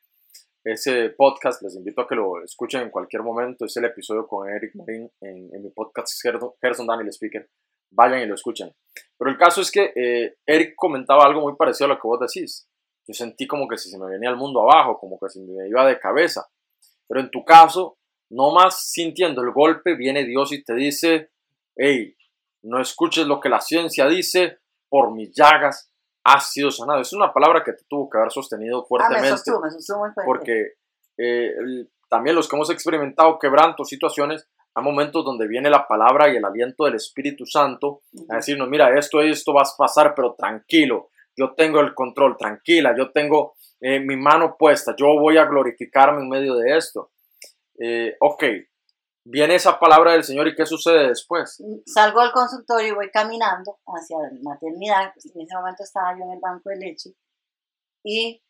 ese podcast, les invito a que lo escuchen en cualquier momento. Es el episodio con Eric Marín en, en mi podcast Gerson Daniel Speaker vayan y lo escuchen. Pero el caso es que eh, Eric comentaba algo muy parecido a lo que vos decís. Yo sentí como que si se me venía el mundo abajo, como que si me iba de cabeza. Pero en tu caso, no más sintiendo el golpe, viene Dios y te dice, hey, no escuches lo que la ciencia dice, por mis llagas has sido sanado. Es una palabra que te tuvo que haber sostenido fuertemente. Ah, me sostuvo, me sostuvo muy fuerte. Porque eh, también los que hemos experimentado quebrantos, situaciones, hay momentos donde viene la palabra y el aliento del Espíritu Santo a decirnos, mira, esto, esto va a pasar, pero tranquilo, yo tengo el control, tranquila, yo tengo eh, mi mano puesta, yo voy a glorificarme en medio de esto. Eh, ok, viene esa palabra del Señor y ¿qué sucede después? Salgo del consultorio y voy caminando hacia la maternidad, en ese momento estaba yo en el banco de leche y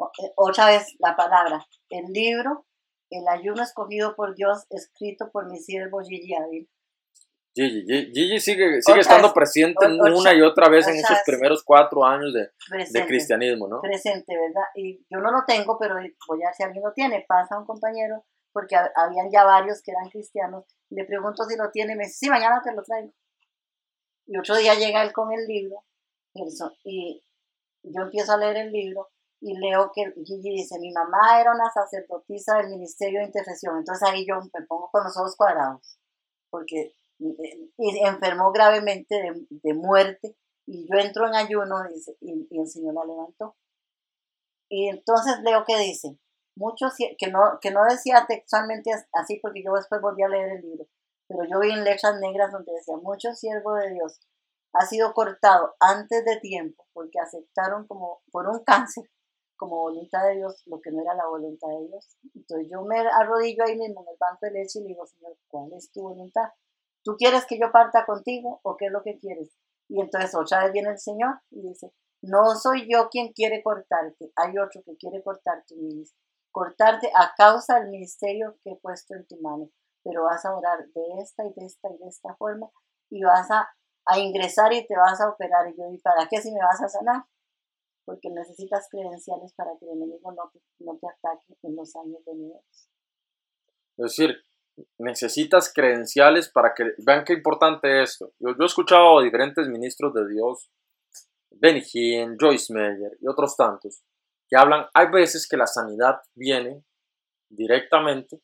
eh, otra vez la palabra, el libro el ayuno escogido por Dios, escrito por mi siervo Gigi Gigi, Gigi sigue, sigue estando presente una y otra vez en esos primeros cuatro años de, de, cristianismo, ¿no? Presente, ¿verdad? Y yo no lo tengo, pero voy a ver si alguien lo tiene. Pasa un compañero, porque habían ya varios que eran cristianos. Le pregunto si lo tiene, me dice, sí, mañana te lo traigo. Y otro día llega él con el libro, y yo empiezo a leer el libro, y leo que Gigi dice, mi mamá era una sacerdotisa del Ministerio de Intercesión. Entonces ahí yo me pongo con los ojos cuadrados, porque y enfermó gravemente de, muerte y yo entro en ayuno y, y, el Señor la levantó. Y entonces leo que dice, muchos, que no, que no decía textualmente así porque yo después volví a leer el libro, pero yo vi en letras negras donde decía, muchos siervos de Dios ha sido cortado antes de tiempo porque aceptaron como por un cáncer como voluntad de Dios lo que no era la voluntad de Dios. Entonces yo me arrodillo ahí mismo en el banco de leche y le digo, Señor, ¿cuál es tu voluntad? ¿tú quieres que yo parta contigo o qué es lo que quieres? Y entonces otra vez viene el Señor y dice, no soy yo quien quiere cortarte, hay otro que quiere cortarte, cortarte a causa del ministerio que he puesto en tu mano, pero vas a orar de esta y de esta y de esta forma y vas a, ingresar y te vas a operar. Y yo digo, ¿para qué si me vas a sanar? Porque necesitas credenciales para que el enemigo no no te ataque en los años venideros. Es decir, necesitas credenciales para que vean qué importante es esto. Yo, he escuchado a diferentes ministros de Dios, Benny Hinn, Joyce Meyer y otros tantos, que hablan, hay veces que la sanidad viene directamente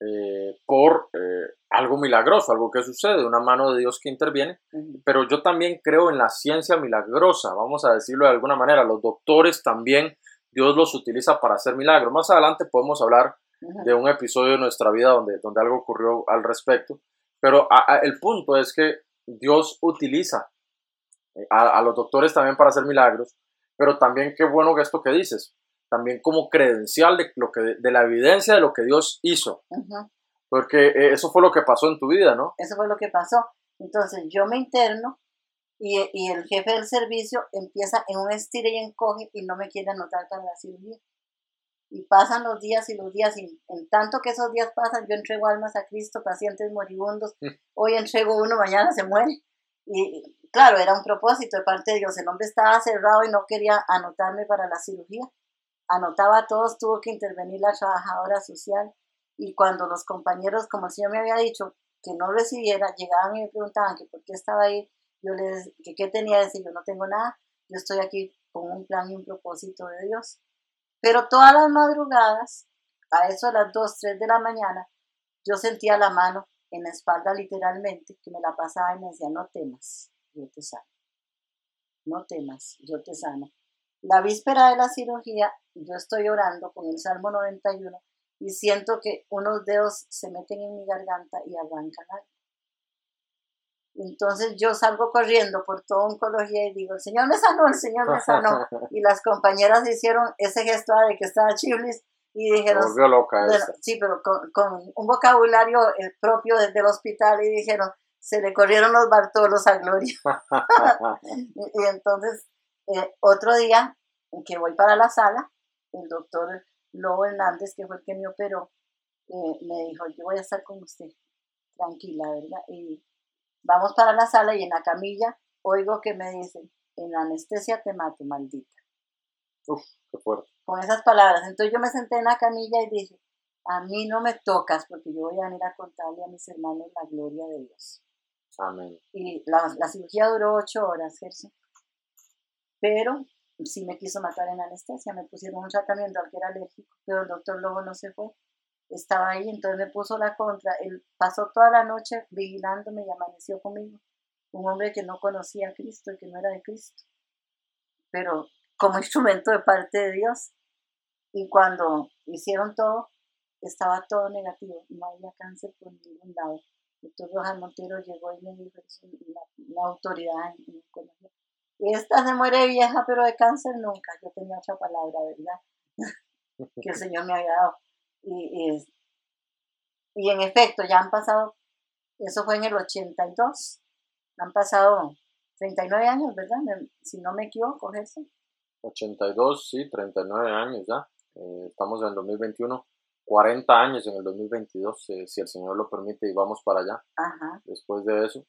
eh, por eh, algo milagroso, algo que sucede, una mano de Dios que interviene, pero yo también creo en la ciencia milagrosa, vamos a decirlo de alguna manera, los doctores también Dios los utiliza para hacer milagros. Más adelante podemos hablar de un episodio de nuestra vida donde, donde algo ocurrió al respecto. Pero el punto es que Dios utiliza eh, a, los doctores también para hacer milagros, pero también qué bueno que esto que dices, también como credencial de, lo que, de la evidencia de lo que Dios hizo. Porque eh, eso fue lo que pasó en tu vida, ¿no? Eso fue lo que pasó. Entonces yo me interno y, y el jefe del servicio empieza en un estire y encoge y no me quiere anotar para la cirugía y pasan los días y los días, y en tanto que esos días pasan, yo entrego almas a Cristo, pacientes moribundos, mm. hoy entrego uno, mañana se muere. Y claro, era un propósito de parte de Dios, el hombre estaba cerrado y no quería anotarme para la cirugía. Anotaba a todos, tuvo que intervenir la trabajadora social, y cuando los compañeros, como el Señor me había dicho, que no recibiera, llegaban y me preguntaban que por qué estaba ahí, yo les que qué tenía decir, yo no tengo nada, yo estoy aquí con un plan y un propósito de Dios. Pero todas las madrugadas, a eso a las 2, 3 de la mañana, yo sentía la mano en la espalda literalmente, que me la pasaba y me decía, no temas, yo te sano. No temas, yo te sano. La víspera de la cirugía, yo estoy orando con el Salmo 91 y siento que unos dedos se meten en mi garganta y arrancan algo. Entonces yo salgo corriendo por toda oncología y digo, el Señor me sanó, el Señor me sanó. y las compañeras hicieron ese gesto de que estaba chiblis y dijeron, loca sí, pero con, un vocabulario eh, propio del hospital y dijeron, se le corrieron los bartolos a Gloria. y, entonces, eh, otro día que voy para la sala, el doctor Lobo Hernández, que fue el que me operó, eh, me dijo, yo voy a estar con usted, tranquila, ¿verdad? Y Vamos para la sala y en la camilla oigo que me dicen, en la anestesia te mato, maldita. Uf, qué fuerte. Con esas palabras. Entonces yo me senté en la camilla y dije, a mí no me tocas porque yo voy a venir a contarle a mis hermanos la gloria de Dios. Amén. Y la, la cirugía duró ocho horas, Gerson. Pero sí me quiso matar en anestesia. Me pusieron un tratamiento al que era alérgico, pero el doctor luego no se fue estaba ahí, entonces me puso la contra. Él pasó toda la noche vigilándome y amaneció conmigo. Un hombre que no conocía a Cristo y que no era de Cristo, pero como instrumento de parte de Dios. Y cuando hicieron todo, estaba todo negativo, no había cáncer por ningún lado. Doctor Rojas Montero llegó y me dijo, es una, autoridad en, en Y esta se muere vieja, pero de cáncer nunca. Yo tenía otra palabra, ¿verdad? que el Señor me había dado. Y, y, en efecto, ya han pasado, eso fue en el 82, han pasado 39 años, ¿verdad? Si no me equivoco, eso. 82, sí, 39 años ya. Eh, estamos en el 2021. 40 años en el 2022, eh, si el Señor lo permite, y vamos para allá. Ajá. Después de eso.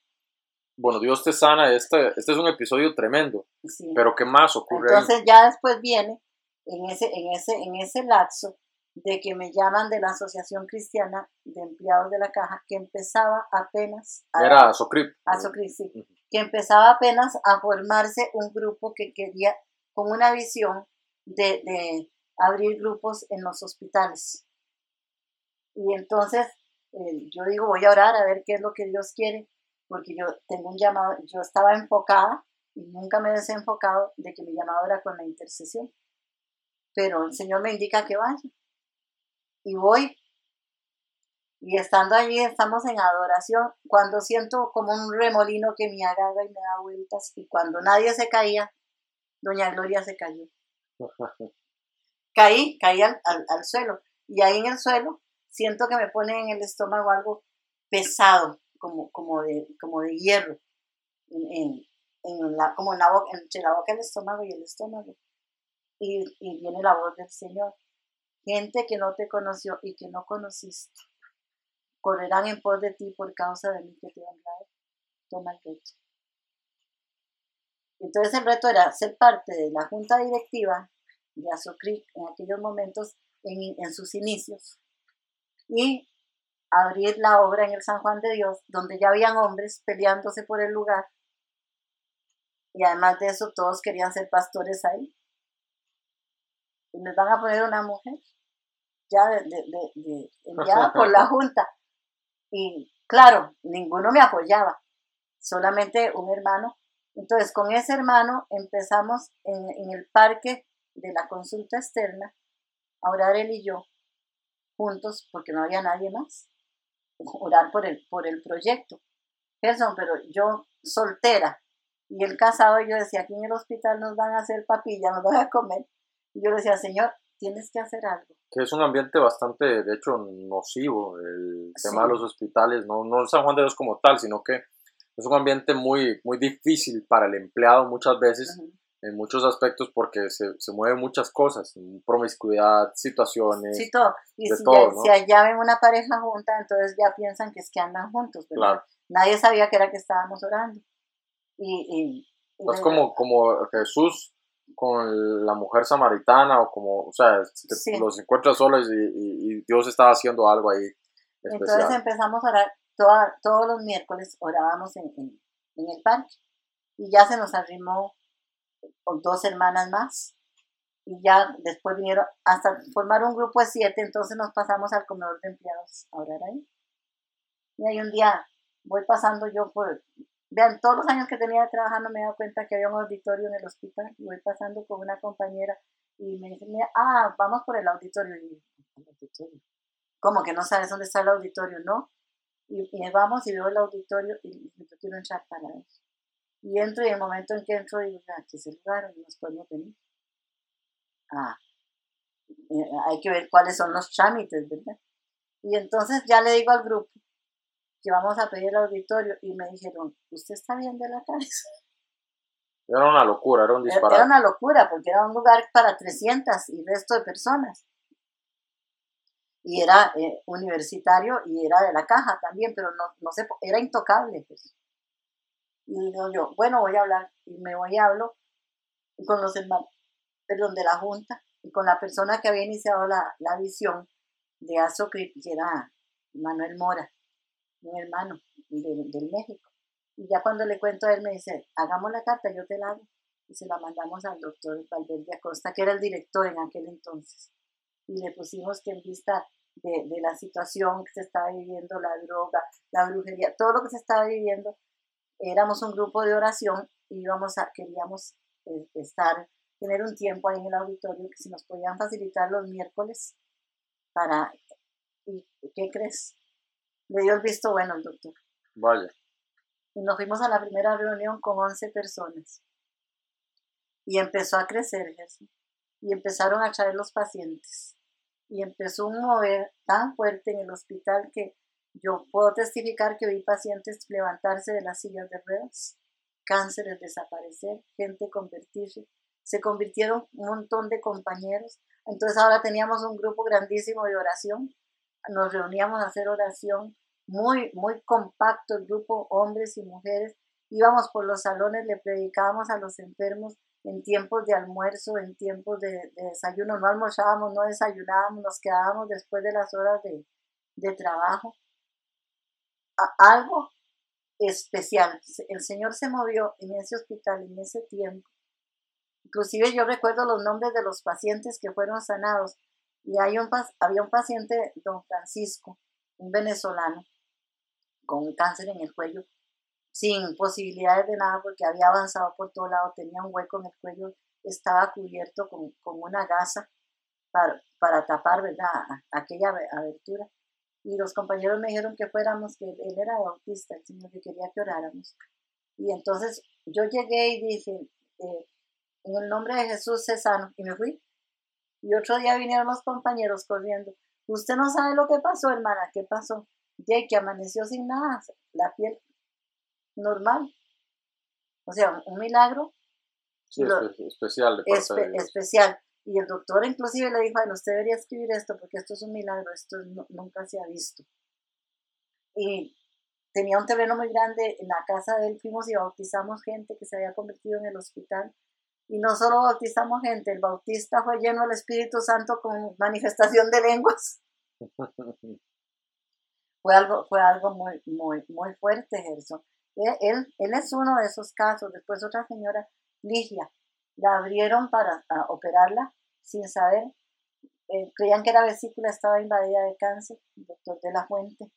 Bueno, Dios te sana, este, este es un episodio tremendo, Sí. pero ¿qué más ocurre ahí? Entonces ya después viene en ese, en ese, en ese lapso de que me llaman de la Asociación Cristiana de Empleados de la Caja, que empezaba apenas a, Era Socrip. a Socri- sí, Ujú. que empezaba apenas a formarse un grupo que quería, con una visión de, de abrir grupos en los hospitales. Y entonces eh, yo digo, voy a orar a ver qué es lo que Dios quiere, porque yo tengo un llamado, yo estaba enfocada y nunca me he desenfocado de que mi llamado era con la intercesión. Pero el Señor me indica que vaya. Y voy. Y estando allí, estamos en adoración, cuando siento como un remolino que me agarra y me da vueltas, y cuando nadie se caía, Doña Gloria se cayó. Caí, caí al, al- al suelo. Y ahí en el suelo siento que me pone en el estómago algo pesado, como, como, de, como de hierro, en, en- en la, como en la boca, entre la boca, el estómago y el estómago. Y, y viene la voz del Señor. Gente que no te conoció y que no conociste, correrán en pos de ti por causa de mí que te honraré. Toma el reto. Entonces el reto era ser parte de la junta directiva de Azocric en aquellos momentos, en, en sus inicios, y abrir la obra en el San Juan de Dios, donde ya habían hombres peleándose por el lugar, y además de eso todos querían ser pastores ahí. Y les van a poner una mujer, ya de, de- de- de- enviada por la junta. Y claro, ninguno me apoyaba, solamente un hermano. Entonces, con ese hermano empezamos en, en el parque de la consulta externa a orar él y yo juntos porque no había nadie más. Orar por el, por el proyecto. Gerson, pero yo soltera y él casado, yo decía, aquí en el hospital nos van a hacer papilla, nos van a comer. Y yo decía, Señor, tienes que hacer algo. Que es un ambiente bastante, de hecho, nocivo, el tema Sí. de los hospitales, no, no San Juan de Dios como tal, sino que es un ambiente muy, muy difícil para el empleado muchas veces, Ujú. En muchos aspectos, porque se, se mueven muchas cosas, promiscuidad, situaciones, Sí, todo. Y de si, todo, ya, ¿no? si allá ven una pareja junta, entonces ya piensan que es que andan juntos, claro. Nadie sabía que era que estábamos orando. Y, y- y Es como, como Jesús con la mujer samaritana, o como, o sea, Sí. los encuentra solos y, Dios estaba haciendo algo ahí Entonces empezamos a orar, toda- todos los miércoles orábamos en, en- en el parque y ya se nos arrimó con dos hermanas más y ya después vinieron hasta formar un grupo de siete, entonces nos pasamos al comedor de empleados a orar ahí. Y ahí un día voy pasando yo por, vean, todos los años que tenía trabajando me he dado cuenta que había un auditorio en el hospital y voy pasando con una compañera y me dice, "Mira, ah, vamos por el auditorio. Y "¿El auditorio? ¿Cómo que no sabes dónde está el auditorio? No. Y, y vamos y veo el auditorio y yo quiero entrar para ver. Y entro y el momento en que entro digo, "Ah, aquí es el lugar donde nos podemos venir. Ah, eh, hay que ver cuáles son los trámites, ¿verdad? Y entonces ya le digo al grupo que vamos a pedir el auditorio y me dijeron, ¿usted está bien de la cabeza? Era una locura, era un Era disparate. era una locura porque era un lugar para 300 y resto de personas. Y era eh, universitario y era de la caja también, pero no, no se, era intocable. pues. Y digo yo, bueno, voy a hablar. Y me voy y hablo con los hermanos, perdón, de la Junta y con la persona que había iniciado la, la visión de Azocri, que era Manuel Mora, un hermano del, del México. Y ya cuando le cuento a él, me dice, hagamos la carta, yo te la hago y se la mandamos al doctor Valverde Acosta, que era el director en aquel entonces. Y le pusimos que en vista de, de la situación que se estaba viviendo, la droga, la brujería, todo lo que se estaba viviendo, éramos un grupo de oración y íbamos a, queríamos eh, estar, tener un tiempo ahí en el auditorio que si nos podían facilitar los miércoles para, ¿y qué crees? Le dio el visto bueno el doctor. Vaya. Y nos fuimos a la primera reunión con 11 personas. Y empezó a crecer Jesús. Y empezaron a traer los pacientes. Y empezó un mover tan fuerte en el hospital que yo puedo testificar que vi pacientes levantarse de las sillas de ruedas, cánceres desaparecer, gente convertirse. Se convirtieron un montón de compañeros. Entonces ahora teníamos un grupo grandísimo de oración. Nos reuníamos a hacer oración muy, muy compacto el grupo, hombres y mujeres. Íbamos por los salones, le predicábamos a los enfermos en tiempos de almuerzo, en tiempos de, desayuno. No almorzábamos, no desayunábamos, nos quedábamos después de las horas de, de trabajo. Algo especial. El Señor se movió en ese hospital en ese tiempo. Inclusive yo recuerdo los nombres de los pacientes que fueron sanados. Y hay un, había un paciente, don Francisco, un venezolano, con un cáncer en el cuello, sin posibilidades de nada porque había avanzado por todo lado, tenía un hueco en el cuello, estaba cubierto con, una gasa para, para tapar ¿verdad? aquella abertura. Y los compañeros me dijeron que fuéramos, que él era bautista, el Señor que quería que oráramos. Y entonces yo llegué y dije, eh, en el nombre de Jesús sé sano, y me fui. Y otro día vinieron los compañeros corriendo. Usted no sabe lo que pasó, hermana, ¿qué pasó? Ya que amaneció sin nada, la piel normal. O sea, un milagro. Sí, especial. especial. Y el doctor inclusive le dijo, a usted debería escribir esto porque esto es un milagro, esto nunca se ha visto. Y tenía un terreno muy grande, en la casa de él fuimos y bautizamos gente que se había convertido en el hospital. Y no solo bautizamos gente, el bautista fue lleno del Espíritu Santo con manifestación de lenguas. fue algo, fue algo muy, muy, muy fuerte, Gerson. Él, él es uno de esos casos. Después otra señora, Ligia, la abrieron para operarla sin saber. Eh, creían que la vesícula estaba invadida de cáncer, el doctor de la Fuente.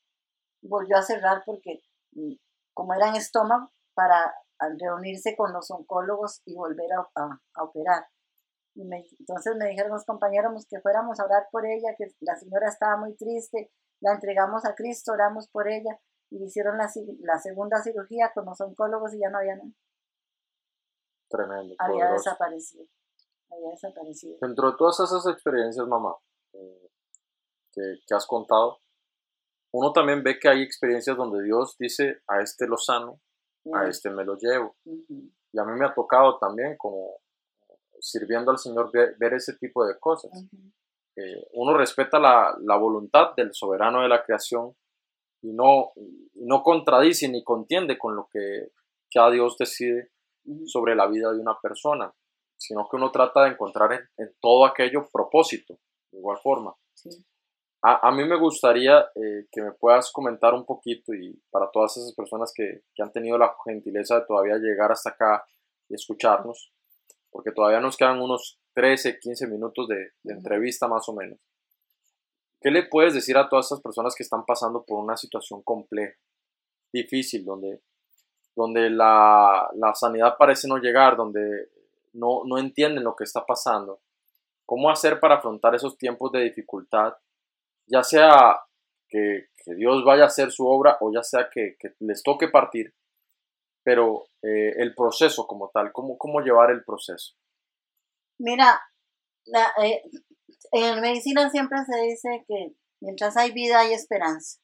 Volvió a cerrar porque, mm, como era en estómago, para reunirse con los oncólogos y volver a, operar. Y entonces me dijeron los compañeros que fuéramos a orar por ella, que la señora estaba muy triste, la entregamos a Cristo, oramos por ella y hicieron la, la segunda cirugía con los oncólogos y ya no había nada. Tremendo. Había desaparecido. Había desaparecido. Dentro de todas esas experiencias, mamá, eh, que, has contado, uno también ve que hay experiencias donde Dios dice, a este lo sano, a este me lo llevo. Y a mí me ha tocado también, como sirviendo al Señor, ver, ese tipo de cosas. Eh, uno respeta la, la, voluntad del soberano de la creación y no, no contradice ni contiende con lo que ya Dios decide sobre la vida de una persona, sino que uno trata de encontrar en, todo aquello propósito, de igual forma. A, mí me gustaría eh, que me puedas comentar un poquito y para todas esas personas que, han tenido la gentileza de todavía llegar hasta acá y escucharnos, porque todavía nos quedan unos 13, 15 minutos de, entrevista más o menos. ¿Qué le puedes decir a todas esas personas que están pasando por una situación compleja, difícil, donde donde la, sanidad parece no llegar, donde no, no, entienden lo que está pasando. ¿Cómo hacer para afrontar esos tiempos de dificultad? Ya sea que, Dios vaya a hacer su obra o ya sea que, les toque partir, pero eh, el proceso como tal, ¿cómo, ¿cómo llevar el proceso? Mira, eh, en medicina siempre se dice que mientras hay vida hay esperanza.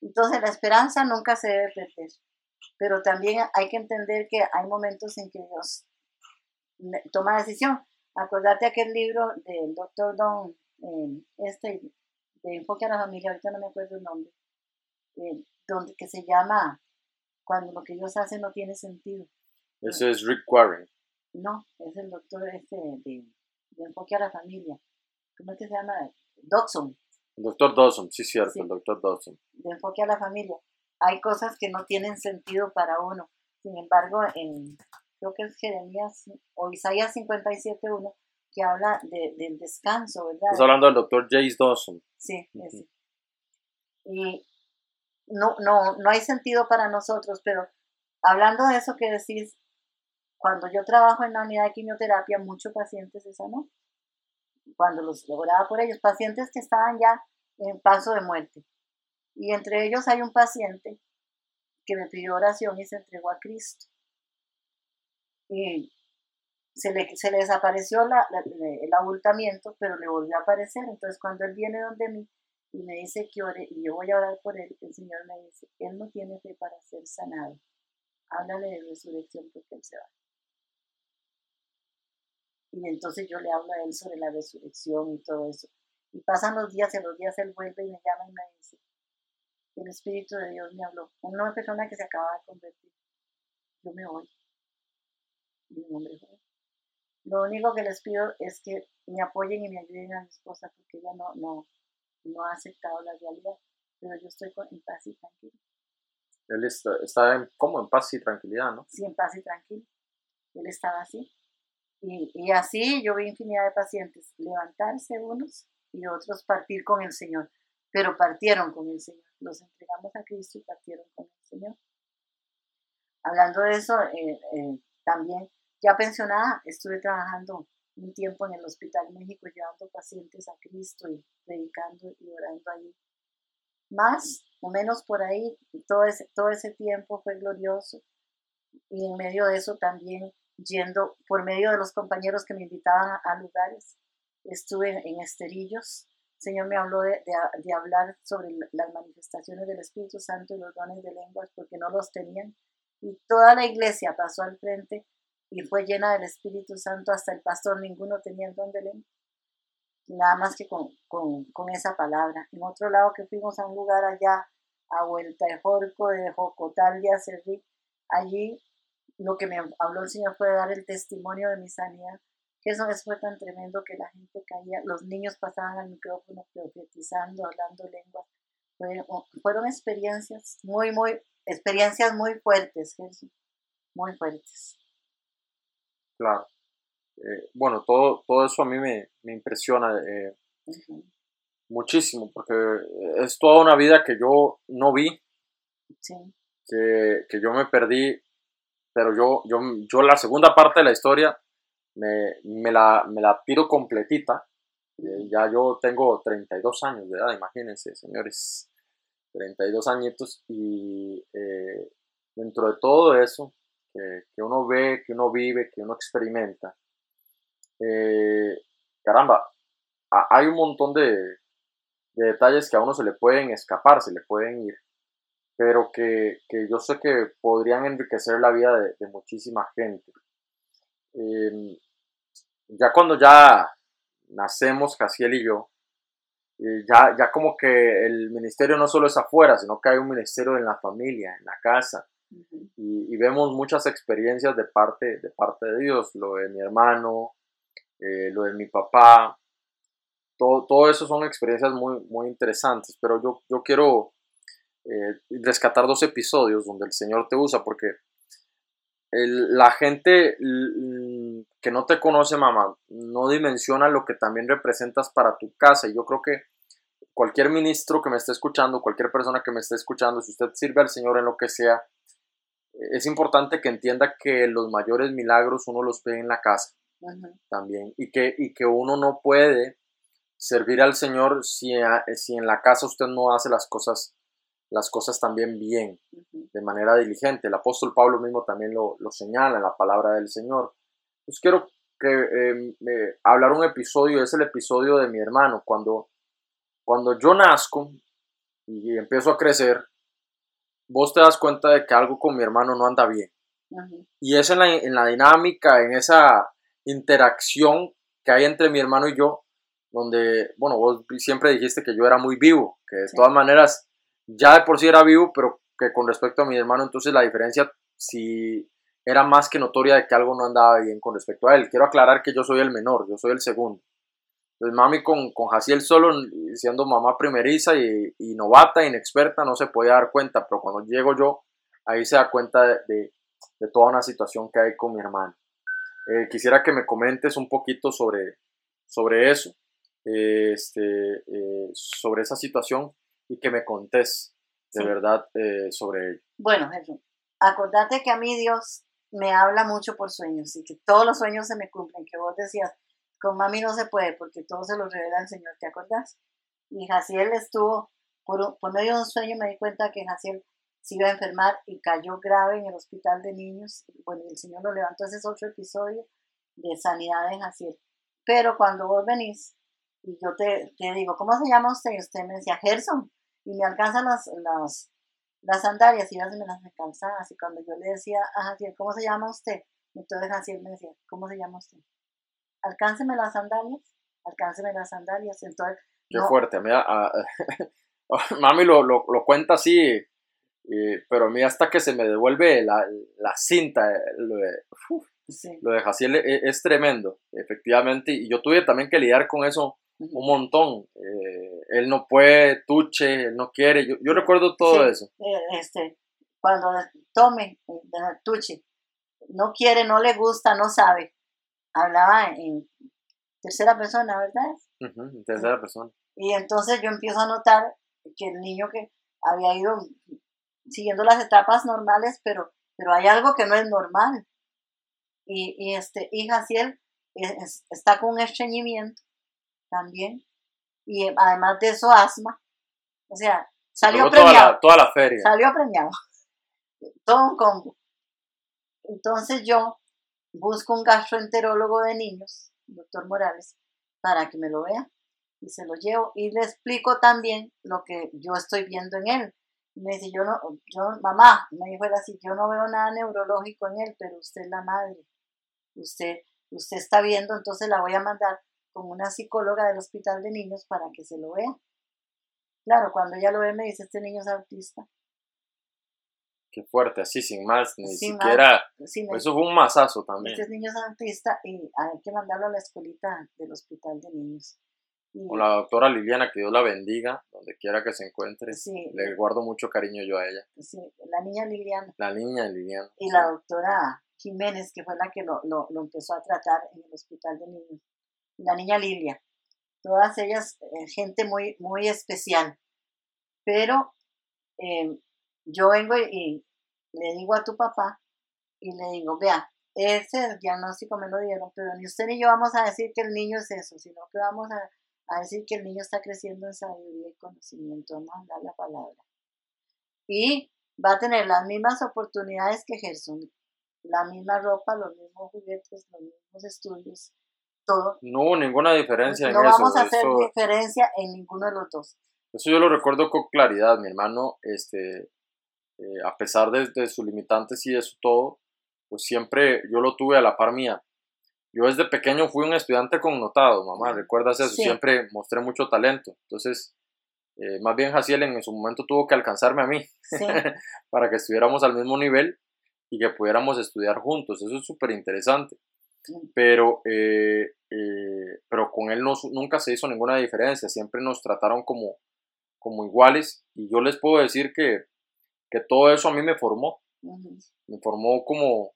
Entonces la esperanza nunca se debe perder pero también hay que entender que hay momentos en que Dios toma decisión. Acordate aquel libro del doctor Don, eh, este, de Enfoque a la Familia, ahorita no me acuerdo el nombre, eh, donde, que se llama Cuando lo que Dios hace no tiene sentido. Ese es Rick Warren. No, es el doctor este de, Enfoque a la Familia. ¿Cómo es que se llama? Dodson. El doctor Dawson, sí, cierto, el doctor Dawson. De Enfoque a la Familia hay cosas que no tienen sentido para uno. Sin embargo, en, creo que es Jeremías o Isaías 57.1, que habla del descanso, ¿verdad? Estás hablando del doctor Jace Dawson. Sí, sí. Y no, no, no hay sentido para nosotros, pero hablando de eso que decís, cuando yo trabajo en la unidad de quimioterapia, muchos pacientes se sanó. Cuando los lograba por ellos, pacientes que estaban ya en paso de muerte. Y entre ellos hay un paciente que me pidió oración y se entregó a Cristo. Y se le, se le desapareció el abultamiento, pero le volvió a aparecer. Entonces cuando él viene donde mí y me dice que ore y yo voy a orar por él, el Señor me dice, él no tiene fe para ser sanado. Háblale de resurrección porque él se va. Y entonces yo le hablo a él sobre la resurrección y todo eso. Y pasan los días y los días él vuelve y me llama y me dice, el Espíritu de Dios me habló. Una persona que se acaba de convertir. Yo me voy. Mi nombre Lo único que les pido es que me apoyen y me ayuden a mi esposa porque ella no, no, no ha aceptado la realidad. Pero yo estoy en paz y tranquila. Él está, está en, como en paz y tranquilidad, ¿no? Sí, en paz y tranquilo. Él estaba así. Y, y así yo vi infinidad de pacientes levantarse unos y otros partir con el Señor. Pero partieron con el Señor. Los entregamos a Cristo y partieron con el Señor. Hablando de eso, eh, eh, también ya pensionada, estuve trabajando un tiempo en el Hospital México llevando pacientes a Cristo y predicando y orando allí. Más o menos por ahí, todo ese, todo ese tiempo fue glorioso. Y en medio de eso también yendo por medio de los compañeros que me invitaban a, lugares. Estuve en Esterillos. Señor me habló de, hablar sobre las manifestaciones del Espíritu Santo y los dones de lenguas porque no los tenían. Y toda la iglesia pasó al frente y fue llena del Espíritu Santo hasta el pastor, ninguno tenía el don de lengua. Nada más que con, con, con, esa palabra. En otro lado que fuimos a un lugar allá, a Vuelta de Jorco, de Jocotal de Acerrí, allí lo que me habló el Señor fue dar el testimonio de mi sanidad. Que eso, fue tan tremendo que la gente caía, los niños pasaban al micrófono profetizando, hablando lenguas. fueron experiencias muy, muy, experiencias muy fuertes, Jesús, muy fuertes. Claro. Eh, bueno, todo, todo eso a mí me, me impresiona eh, muchísimo, porque es toda una vida que yo no vi, que, que yo me perdí pero yo, yo, yo la segunda parte de la historia me, me, la, me la tiro completita. Eh, ya yo tengo 32 años de edad, imagínense, señores, 32 añitos y eh, dentro de todo eso que, que, uno ve, que uno vive, que uno experimenta, eh, caramba, hay un montón de, de detalles que a uno se le pueden escapar, se le pueden ir pero que, que, yo sé que podrían enriquecer la vida de, muchísima gente. Em, ya cuando ya nacemos, Casiel y yo, eh, ya, ya como que el ministerio no solo es afuera, sino que hay un ministerio en la familia, en la casa. y, vemos muchas experiencias de parte, de parte de Dios, lo de mi hermano, eh, lo de mi papá, todo, todo eso son experiencias muy, muy interesantes, pero yo, yo quiero eh, rescatar dos episodios donde el Señor te usa, porque la gente que no te conoce, mamá, no dimensiona lo que también representas para tu casa. Y yo creo que cualquier ministro que me esté escuchando, cualquier persona que me esté escuchando, si usted sirve al Señor en lo que sea, es importante que entienda que los mayores milagros uno los ve en la casa también y que, y que uno no puede servir al Señor si, si en la casa usted no hace las cosas las cosas también bien, de manera diligente. El apóstol Pablo mismo también lo, señala en la palabra del Señor. Pues quiero que, em, hablar un episodio, es el episodio de mi hermano. Cuando, cuando yo nazco y empiezo a crecer, vos te das cuenta de que algo con mi hermano no anda bien. Y es en la, en la dinámica, en esa interacción que hay entre mi hermano y yo, donde, bueno, vos siempre dijiste que yo era muy vivo, que de todas maneras ya de por sí era vivo, pero que con respecto a mi hermano, entonces la diferencia sí era más que notoria de que algo no andaba bien con respecto a él. Quiero aclarar que yo soy el menor, yo soy el segundo. Entonces mami con, con Jaciel solo, siendo mamá primeriza y, novata, inexperta, no se puede dar cuenta, pero cuando llego yo, ahí se da cuenta de, de, toda una situación que hay con mi hermano. Eh, quisiera que me comentes un poquito sobre, sobre eso, este, eh, sobre esa situación y que me contés de verdad eh, sobre ello. Bueno, Jesús, acordate que a mí Dios me habla mucho por sueños y que todos los sueños se me cumplen, que vos decías, con mami no se puede porque todo se lo revela el Señor, ¿te acordás? Y Jaciel estuvo, por, por medio de un sueño me di cuenta que Jaciel se iba a enfermar y cayó grave en el hospital de niños. Bueno, el Señor lo levantó, ese es otro episodio de sanidad en Jaciel. Pero cuando vos venís y yo te, te digo, ¿cómo se llama usted? Y usted me decía, Gerson y me alcanzan las, las, las sandalias y ellas me las alcanzaban. Así cuando yo le decía a Jaciel, ¿cómo se llama usted? Entonces Jaciel me decía, ¿cómo se llama usted? alcánceme las sandalias, alcánceme las sandalias. Entonces, Qué fuerte. A mí, mami lo, lo, lo, cuenta así, pero a mí hasta que se me devuelve la, la cinta, lo de, lo de Jaciel es, es, tremendo, efectivamente. Y yo tuve también que lidiar con eso un montón. Eh, él no puede, tuche, él no quiere. Yo, yo recuerdo todo eso. Eh, este, cuando tome, eh, tuche, no quiere, no le gusta, no sabe. Hablaba en tercera persona, ¿verdad? en tercera persona. Y entonces yo empiezo a notar que el niño que había ido siguiendo las etapas normales, pero, pero hay algo que no es normal. Y, y este, y Jaciel está con un estreñimiento también. Y además de eso, asma. O sea, salió premiado. Toda la, feria. Salió premiado. Todo un combo. Entonces yo busco un gastroenterólogo de niños, doctor Morales, para que me lo vea. Y se lo llevo y le explico también lo que yo estoy viendo en él. me dice, yo no, yo, mamá, me dijo él así, yo no veo nada neurológico en él, pero usted es la madre. Usted, usted está viendo, entonces la voy a mandar con una psicóloga del hospital de niños para que se lo vea. Claro, cuando ella lo ve me dice, este niño es autista. Qué fuerte, así sin más, ni siquiera. eso fue un masazo también. Este niño es autista y hay que mandarlo a la escuelita del hospital de niños. Con la doctora Liliana, que Dios la bendiga, donde quiera que se encuentre. Le guardo mucho cariño yo a ella. Sí, la niña Liliana. La niña Liliana. Y la doctora Jiménez, que fue la que lo, lo, lo empezó a tratar en el hospital de niños la niña Lilia, todas ellas eh, gente muy, muy especial. Pero eh, yo vengo y, le digo a tu papá y le digo, vea, ese diagnóstico me lo dieron, pero ni usted ni yo vamos a decir que el niño es eso, sino que vamos a, decir que el niño está creciendo en sabiduría y conocimiento, vamos a dar la palabra. Y va a tener las mismas oportunidades que Gerson, la misma ropa, los mismos juguetes, los mismos estudios, todo. No hubo ninguna diferencia en eso. No vamos a hacer diferencia en ninguno de los dos. Eso yo lo recuerdo con claridad. Mi hermano, este, eh, a pesar de, de, sus limitantes y de su todo, pues siempre yo lo tuve a la par mía. Yo desde pequeño fui un estudiante connotado, mamá, ¿recuerdas eso? Siempre mostré mucho talento. Entonces, eh, más bien Jaciel en su momento tuvo que alcanzarme a mí para que estuviéramos al mismo nivel y que pudiéramos estudiar juntos. Eso es súper interesante pero, eh, eh, pero con él no, nunca se hizo ninguna diferencia, siempre nos trataron como, como iguales y yo les puedo decir que, que todo eso a mí me formó, me formó como,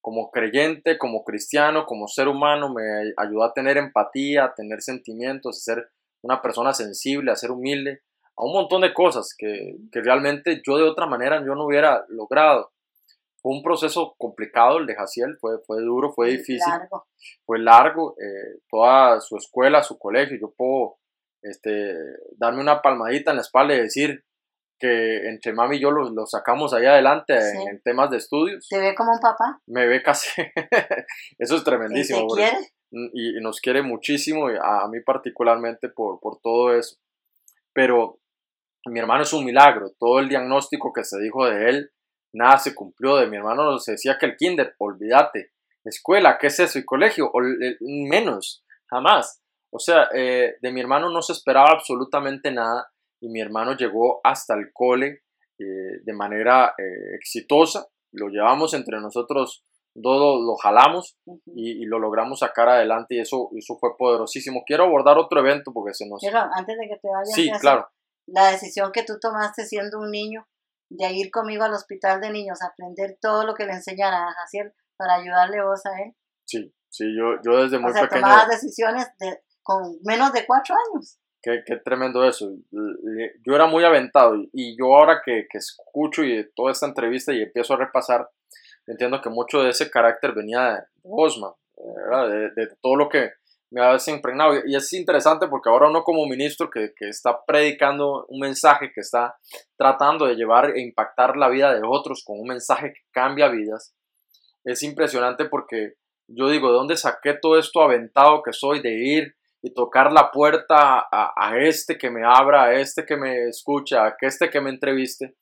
como creyente, como cristiano, como ser humano, me ayudó a tener empatía, a tener sentimientos, a ser una persona sensible, a ser humilde, a un montón de cosas que, que realmente yo de otra manera yo no hubiera logrado. Fue un proceso complicado el de Jaciel, fue, fue duro, fue difícil, fue largo, eh, toda su escuela, su colegio, yo puedo este, darme una palmadita en la espalda y decir que entre mami y yo lo, sacamos ahí adelante en, temas de estudios. ¿Te ve como un papá? Me ve casi, eso es tremendísimo. ¿Y, quiere? y, nos quiere muchísimo, a, a mí particularmente por, por todo eso. Pero mi hermano es un milagro, todo el diagnóstico que se dijo de él nada se cumplió. De mi hermano nos decía que el kinder, olvídate. Escuela, ¿qué es eso? Y colegio, menos, jamás. O sea, eh, de mi hermano no se esperaba absolutamente nada y mi hermano llegó hasta el cole eh, de manera eh, exitosa. Lo llevamos entre nosotros, todo lo jalamos y, lo logramos sacar adelante y eso, eso fue poderosísimo. Quiero abordar otro evento porque se nos... Quiero, antes de que te vayas. Sí, claro. La decisión que tú tomaste siendo un niño de ir conmigo al hospital de niños aprender todo lo que le enseñara a Jaciel para ayudarle vos a él. Sí, sí, yo, yo desde muy o sea, pequeño... tomabas decisiones de, con menos de cuatro años. Qué, qué, tremendo eso. Yo era muy aventado y, yo ahora que, que, escucho y toda esta entrevista y empiezo a repasar, entiendo que mucho de ese carácter venía de Osman, de, de, todo lo que me ha impregnado. Y es interesante porque ahora uno como ministro que, que, está predicando un mensaje, que está tratando de llevar e impactar la vida de otros con un mensaje que cambia vidas, es impresionante porque yo digo, ¿de dónde saqué todo esto aventado que soy de ir y tocar la puerta a, a este que me abra, a este que me escucha, a este que me entreviste?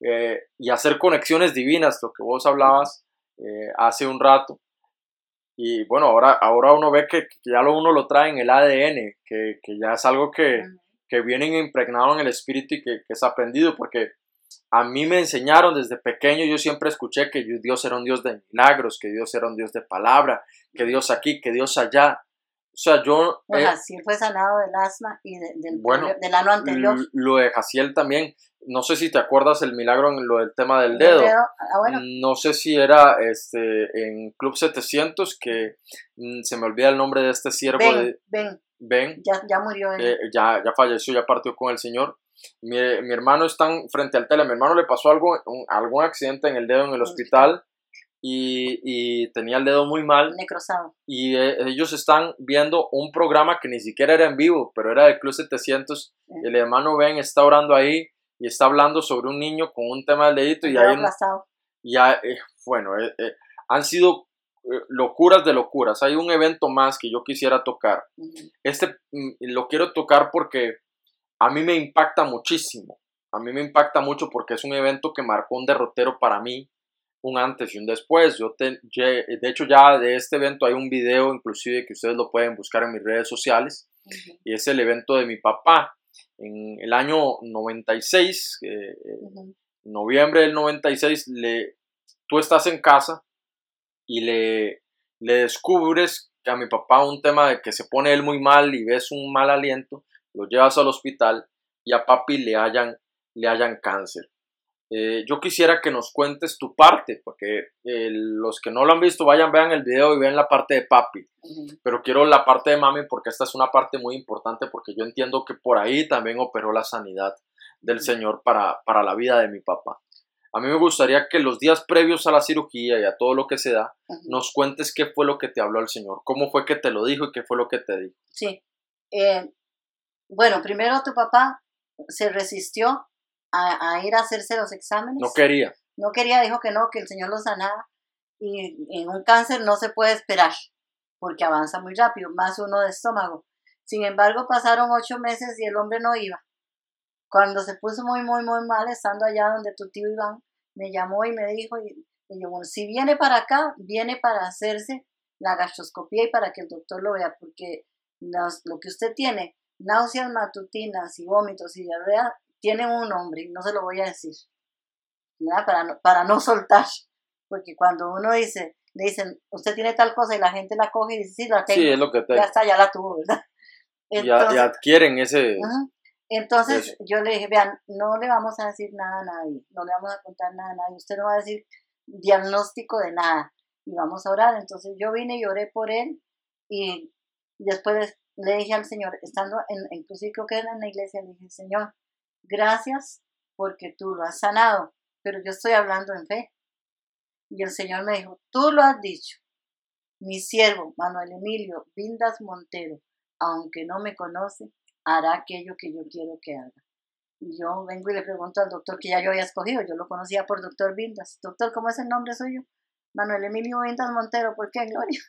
Eh, y hacer conexiones divinas, lo que vos hablabas eh, hace un rato y bueno, ahora, ahora uno ve que, ya lo, uno lo trae en el ADN, que, que ya es algo que, que viene impregnado en el espíritu y que, que es aprendido, porque a mí me enseñaron desde pequeño, yo siempre escuché que Dios era un Dios de milagros, que Dios era un Dios de palabra, que Dios aquí, que Dios allá. O sea, yo... Pues eh, fue sanado del asma y del, bueno, del ano anterior. Lo de Jaciel también. No sé si te acuerdas el milagro en lo del tema del dedo. Ah, bueno. No sé si era este en Club 700, que mm, se me olvida el nombre de este siervo. Ben, de, ben. ben ya, ya murió él. Eh, ya, ya falleció, ya partió con el Señor. Mi, mi, hermano está frente al tele. Mi hermano le pasó algo, algún accidente en el dedo en el hospital y, y tenía el dedo muy mal. Necrosado. Y eh, ellos están viendo un programa que ni siquiera era en vivo, pero era del Club 700. El hermano Ben está orando ahí y está hablando sobre un niño con un tema del dedito. Y ahí, ya, eh, bueno, eh, han sido locuras de locuras. Hay un evento más que yo quisiera tocar. Este mm, lo quiero tocar porque a mí me impacta muchísimo. A mí me impacta mucho porque es un evento que marcó un derrotero para mí, un antes y un después. Yo de hecho ya de este evento hay un video inclusive que ustedes lo pueden buscar en mis redes sociales y es el evento de mi papá. En el año 96, eh, eh, noviembre del 96, le, tú estás en casa y le, le descubres a mi papá un tema de que se pone él muy mal y ves un mal aliento lo llevas al hospital y a papi le hayan, le hayan cáncer. Eh, yo quisiera que nos cuentes tu parte, porque eh, los que no lo han visto, vayan, vean el video y vean la parte de papi. Pero quiero la parte de mami porque esta es una parte muy importante porque yo entiendo que por ahí también operó la sanidad del Señor para, para la vida de mi papá. A mí me gustaría que los días previos a la cirugía y a todo lo que se da, nos cuentes qué fue lo que te habló el Señor, cómo fue que te lo dijo y qué fue lo que te dijo. Sí, eh, bueno, primero tu papá se resistió a, ir a hacerse los exámenes. No quería. No quería, dijo que no, que el Señor lo sanaba. Y en un cáncer no se puede esperar, porque avanza muy rápido, más uno de estómago. Sin embargo, pasaron ocho meses y el hombre no iba. Cuando se puso muy, muy, muy mal, estando allá donde tu tío Iván, me llamó y me dijo, y, yo, bueno, si viene para acá, viene para hacerse la gastroscopía y para que el doctor lo vea, porque lo que usted tiene náuseas matutinas y vómitos y diarrea tienen un nombre, no se lo voy a decir, Para, no, para no soltar, porque cuando uno dice, le dicen, usted tiene tal cosa y la gente la coge y dice, sí, la tengo, sí, es lo que ya está, ya la tuvo, ¿verdad? Entonces, ya, adquieren ese... Entonces yo le dije, vean, no le vamos a decir nada a nadie, no le vamos a contar nada a nadie, usted no va a decir diagnóstico de nada y vamos a orar. Entonces yo vine y oré por él y después le dije al Señor, estando en, inclusive creo que era en la iglesia, le dije, Señor, gracias porque tú lo has sanado, pero yo estoy hablando en fe. Y el Señor me dijo, tú lo has dicho, mi siervo Manuel Emilio Vindas Montero, aunque no me conoce, hará aquello que yo quiero que haga. Y yo vengo y le pregunto al doctor que ya yo había escogido, yo lo conocía por doctor Vindas. Doctor, ¿cómo es el nombre suyo? Manuel Emilio Vindas Montero, ¿por qué, Gloria?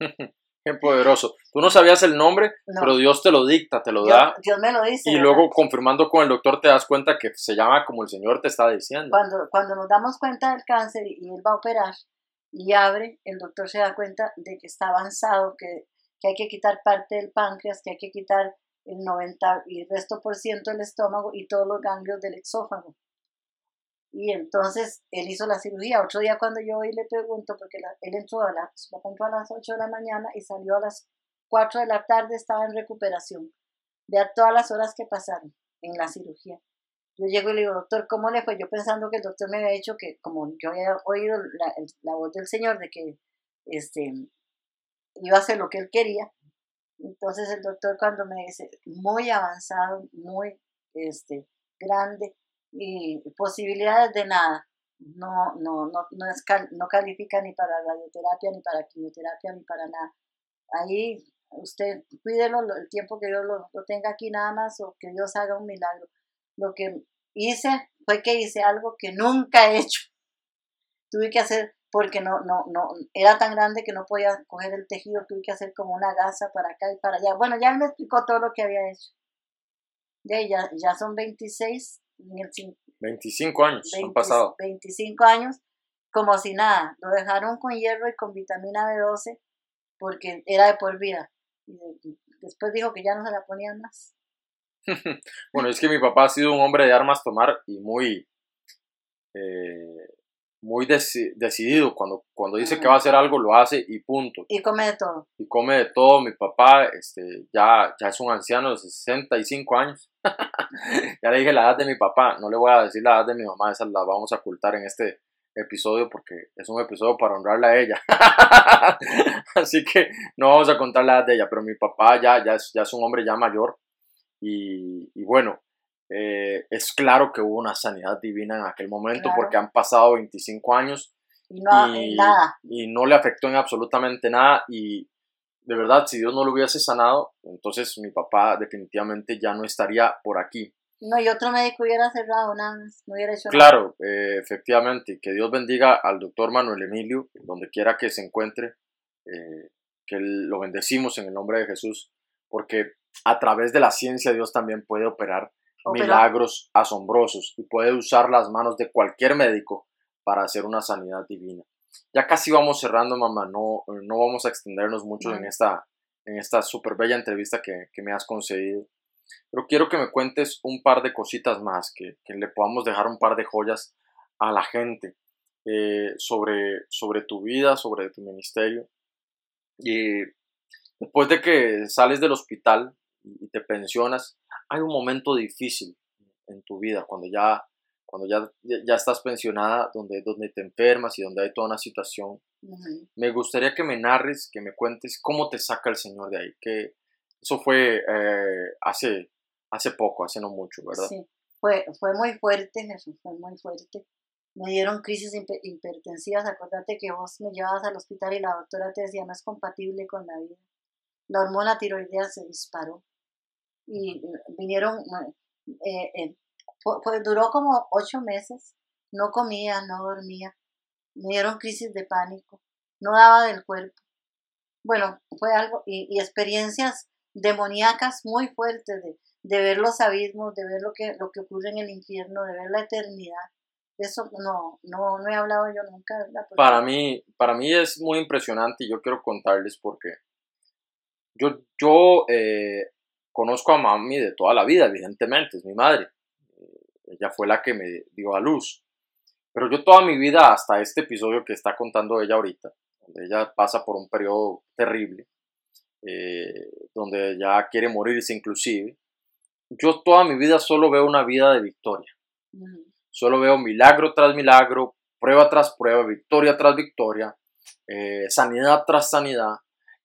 Qué poderoso. Tú no sabías el nombre, pero Dios te lo dicta, te lo da. Dios me lo dice. Y luego confirmando con el doctor te das cuenta que se llama como el Señor te está diciendo. Cuando, cuando nos damos cuenta del cáncer y él va a operar y abre, el doctor se da cuenta de que está avanzado, que, que hay que quitar parte del páncreas, que hay que quitar el 90 y el resto por ciento del estómago y todos los ganglios del exófago. Y entonces él hizo la cirugía. Otro día cuando yo hoy le pregunto, porque él entró a, las, entró a las 8 de la mañana y salió a las 4 de la tarde, estaba en recuperación. Vea todas las horas que pasaron en la cirugía. Yo llego y le digo, doctor, ¿cómo le fue? Yo pensando que el doctor me había dicho que, como yo había oído la, la voz del Señor de que este, iba a hacer lo que él quería. Entonces el doctor cuando me dice, muy avanzado, muy este, grande, y posibilidades de nada. No, no, no, no, es no califica ni para radioterapia, ni para quimioterapia, ni para nada. Ahí usted cuídelo el tiempo que Dios lo, lo tenga aquí nada más o que Dios haga un milagro. Lo que hice fue que hice algo que nunca he hecho. Tuve que hacer, porque no, no, no, era tan grande que no podía coger el tejido, tuve que hacer como una gasa para acá y para allá. Bueno, ya me explicó todo lo que había hecho. Ya, ya son 26 25 años han pasado. 25 años, como si nada. Lo dejaron con hierro y con vitamina B12 porque era de por vida. Y después dijo que ya no se la ponían más. bueno, es que mi papá ha sido un hombre de armas tomar y muy, eh, muy decidido. Cuando, cuando dice que va a hacer algo, lo hace y punto. Y come de todo. Y come de todo. Mi papá este, ya, ya es un anciano de 65 años. ya le dije la edad de mi papá. No le voy a decir la edad de mi mamá, esa la vamos a ocultar en este episodio porque es un episodio para honrarla a ella. Así que no vamos a contar la edad de ella, pero mi papá ya, ya, es, ya es un hombre ya mayor y, bueno, eh, es claro que hubo una sanidad divina en aquel momento porque han pasado 25 años y no, y no le afectó en absolutamente nada y de verdad si Dios no lo hubiese sanado entonces mi papá definitivamente ya no estaría por aquí. No, y otro médico hubiera cerrado nada no hubiera hecho Claro, eh, efectivamente, que Dios bendiga al doctor Manuel Emilio, donde quiera que se encuentre, eh, que lo bendecimos en el nombre de Jesús, porque a través de la ciencia Dios también puede operar milagros asombrosos y puede usar las manos de cualquier médico para hacer una sanidad divina. Ya casi vamos cerrando, mamá, no, no vamos a extendernos mucho en esta, en esta súper bella entrevista que, que me has concedido. Pero quiero que me cuentes un par de cositas más, que, le podamos dejar un par de joyas a la gente eh, sobre, sobre tu vida, sobre tu ministerio. Y después de que sales del hospital y te pensionas, hay un momento difícil en tu vida, cuando ya, cuando ya, ya estás pensionada, donde, donde te enfermas y donde hay toda una situación. Me gustaría que me narres, que me cuentes cómo te saca el Señor de ahí, que, eso fue eh, hace, hace poco, hace no mucho, ¿verdad? Sí, fue, fue muy fuerte, Jesús, fue muy fuerte. Me dieron crisis hipertensivas. Acuérdate que vos me llevabas al hospital y la doctora te decía no es compatible con la vida. La hormona tiroidea se disparó y vinieron, eh, eh, duró como ocho meses. No comía, no dormía. Me dieron crisis de pánico. No daba del cuerpo. Bueno, fue algo y, experiencias demoníacas muy fuertes de, de, ver los abismos, de ver lo que, lo que ocurre en el infierno, de ver la eternidad. Eso no, no, no he hablado yo nunca. Para mí, para mí es muy impresionante y yo quiero contarles porque yo, yo eh, conozco a mami de toda la vida, evidentemente, es mi madre. Ella fue la que me dio a luz. Pero yo toda mi vida, hasta este episodio que está contando ella ahorita, donde ella pasa por un periodo terrible, eh, donde ya quiere morirse inclusive, yo toda mi vida solo veo una vida de victoria. Solo veo milagro tras milagro, prueba tras prueba, victoria tras victoria, eh, sanidad tras sanidad.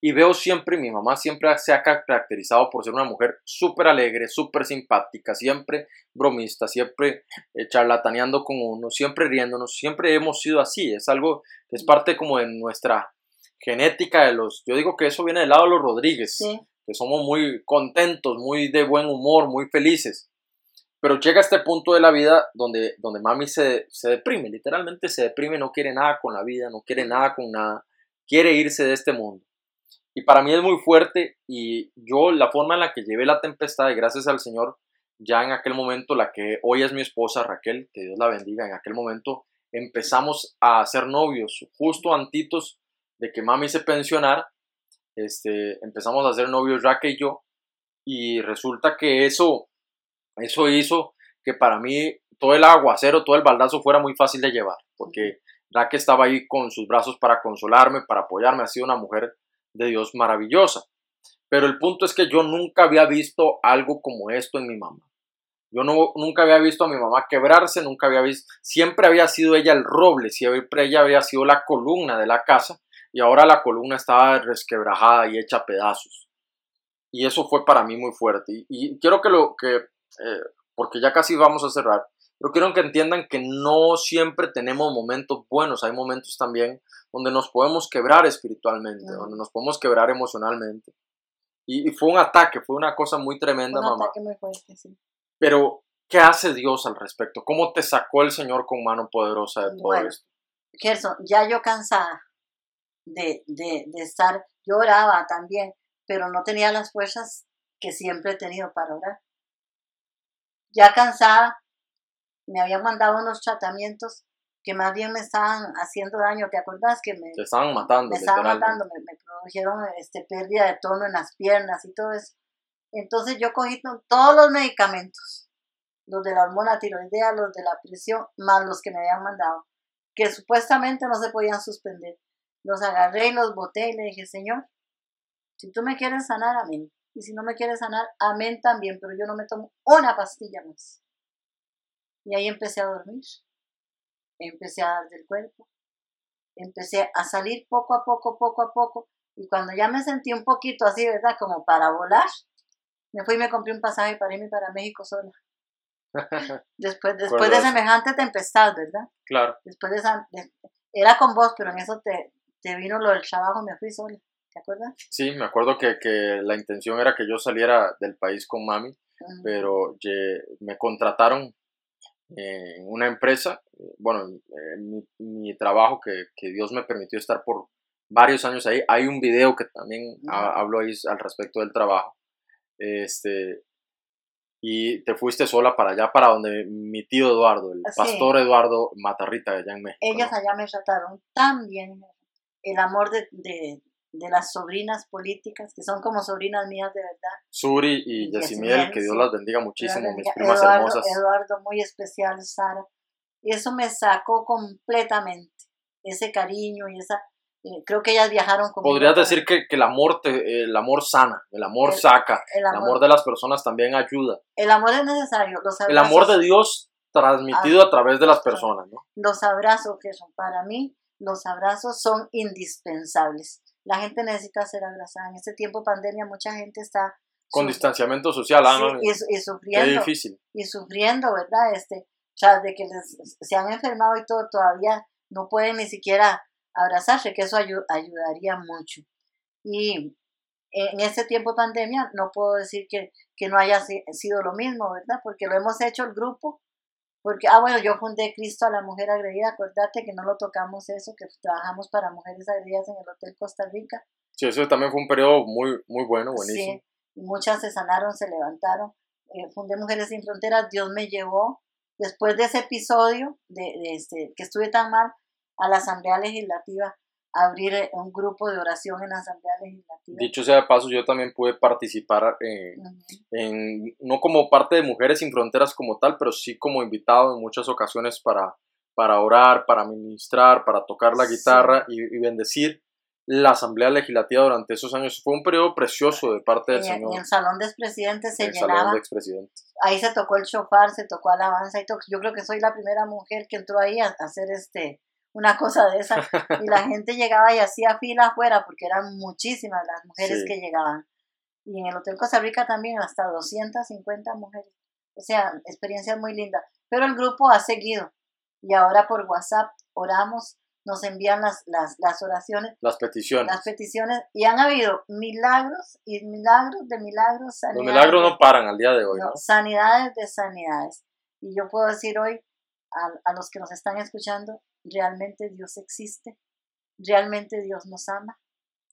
Y veo siempre, mi mamá siempre se ha caracterizado por ser una mujer súper alegre, súper simpática, siempre bromista, siempre eh, charlataneando con uno, siempre riéndonos, siempre hemos sido así. Es algo que es parte como de nuestra genética de los, yo digo que eso viene del lado de los Rodríguez, que somos muy contentos, muy de buen humor, muy felices. Pero llega este punto de la vida donde, donde mami se, se deprime, literalmente se deprime, no quiere nada con la vida, no quiere nada con nada, quiere irse de este mundo. Y para mí es muy fuerte y yo la forma en la que llevé la tempestad, y gracias al Señor, ya en aquel momento, la que hoy es mi esposa Raquel, que Dios la bendiga, en aquel momento empezamos a ser novios, justo antitos de que mami se pensionara, este, empezamos a ser novios Raquel y yo, y resulta que eso, eso hizo que para mí todo el aguacero, todo el baldazo fuera muy fácil de llevar, porque Raquel estaba ahí con sus brazos para consolarme, para apoyarme, ha sido una mujer de Dios maravillosa. Pero el punto es que yo nunca había visto algo como esto en mi mamá. Yo no, nunca había visto a mi mamá quebrarse, nunca había visto, siempre había sido ella el roble, siempre ella había sido la columna de la casa y ahora la columna estaba resquebrajada y hecha pedazos. Y eso fue para mí muy fuerte. Y, quiero que lo que, eh, porque ya casi vamos a cerrar, pero quiero que entiendan que no siempre tenemos momentos buenos, hay momentos también donde nos podemos quebrar espiritualmente, donde nos podemos quebrar emocionalmente. Y, fue un ataque, fue una cosa muy tremenda, un mamá. Ataque muy fuerte, sí. Pero, ¿qué hace Dios al respecto? ¿Cómo te sacó el Señor con mano poderosa de todo esto? Gerson, ya yo cansada, de, de, de estar, yo oraba también, pero no tenía las fuerzas que siempre he tenido para orar. Ya cansada, me habían mandado unos tratamientos que más bien me estaban haciendo daño, ¿te acuerdas que me, Te estaban matando. me estaban matando, me, me produjeron este, pérdida de tono en las piernas y todo eso? Entonces yo cogí to- todos los medicamentos, los de la hormona tiroidea, los de la presión, más los que me habían mandado, que supuestamente no se podían suspender. Los agarré y los boté y le dije, Señor, si tú me quieres sanar, amén. Y si no me quieres sanar, amén también, pero yo no me tomo una pastilla más. Y ahí empecé a dormir, empecé a dar del cuerpo, empecé a salir poco a poco, poco a poco, y cuando ya me sentí un poquito así, ¿verdad? Como para volar, me fui y me compré un pasaje para irme para México sola. Después, después de semejante tempestad, ¿verdad? Claro. Después de esa, de- era con vos, pero en eso te, te vino lo del trabajo, me fui sola, ¿te acuerdas? Sí, me acuerdo que, que la intención era que yo saliera del país con mami, Ujú. pero ye- me contrataron en una empresa, eh, bueno, eh, mi, mi trabajo que, que Dios me permitió estar por varios años ahí. Hay un video que también ha- hablo ahí al respecto del trabajo. Este, y te fuiste sola para allá, para donde mi tío Eduardo, el Sí. pastor Eduardo Matarrita, allá en México. Ellas ¿no? allá me trataron tan bien. El amor de, de, de las sobrinas políticas, que son como sobrinas mías de verdad. Suri y Y Yasimiel, que Dios las bendiga muchísimo, mis bendiga. primas Eduardo, hermosas. Eduardo, muy especial, Sara. Y eso me sacó completamente. Ese cariño y esa. eh, creo que ellas viajaron conmigo. Podrías decir que, que el amor te, el amor sana, el amor El- saca, el el amor, amor de las personas también ayuda. el amor es necesario. Los El amor abrazos- de Dios transmitido Ah, a través de las personas, ¿no? los abrazos que son para mí, los abrazos son indispensables. La gente necesita ser abrazada. En este tiempo de pandemia mucha gente está Con distanciamiento social, ah, sí, y, su- y Qué sufriendo difícil. y sufriendo, ¿verdad? Este, tras de que les- se han enfermado y todo, todavía no pueden ni siquiera abrazarse, que eso ayu- ayudaría mucho. Y en este tiempo de pandemia no puedo decir que, que no haya si- sido lo mismo, ¿verdad? Porque lo hemos hecho el grupo. Porque, ah, bueno, yo fundé Cristo a la Mujer Agredida, acuérdate que no lo tocamos eso, que trabajamos para mujeres agredidas en el Hotel Costa Rica. Sí, eso también fue un periodo muy, muy bueno, buenísimo. Sí, muchas se sanaron, se levantaron. Eh, fundé Mujeres Sin Fronteras, Dios me llevó, después de ese episodio, de, de este, que estuve tan mal, a la Asamblea Legislativa, abrir eh, un grupo de oración en la Asamblea Legislativa. Dicho sea de paso, yo también pude participar eh, Ujú. en, no como parte de Mujeres Sin Fronteras como tal, pero sí como invitado en muchas ocasiones para, para orar, para ministrar, para tocar la Sí. guitarra y, y bendecir la Asamblea Legislativa durante esos años. Fue un periodo precioso de parte del el- Señor. en el salón de expresidentes se el salón llenaba, de expresidentes. ahí se tocó el chofar, se tocó alabanza y todo. Yo creo que soy la primera mujer que entró ahí a, a hacer este una cosa de esa y la gente llegaba y hacía fila afuera porque eran muchísimas las mujeres Sí. que llegaban. Y en el Hotel Costa Rica también hasta 250 mujeres. O sea, experiencia muy linda. Pero el grupo ha seguido y ahora por WhatsApp oramos, nos envían las, las, las oraciones, Las peticiones. las peticiones y han habido milagros y milagros de milagros. Los sanidades milagros de- no paran al día de hoy, no, ¿no? sanidades de sanidades. Y yo puedo decir hoy a, a los que nos están escuchando, realmente Dios existe, realmente Dios nos ama,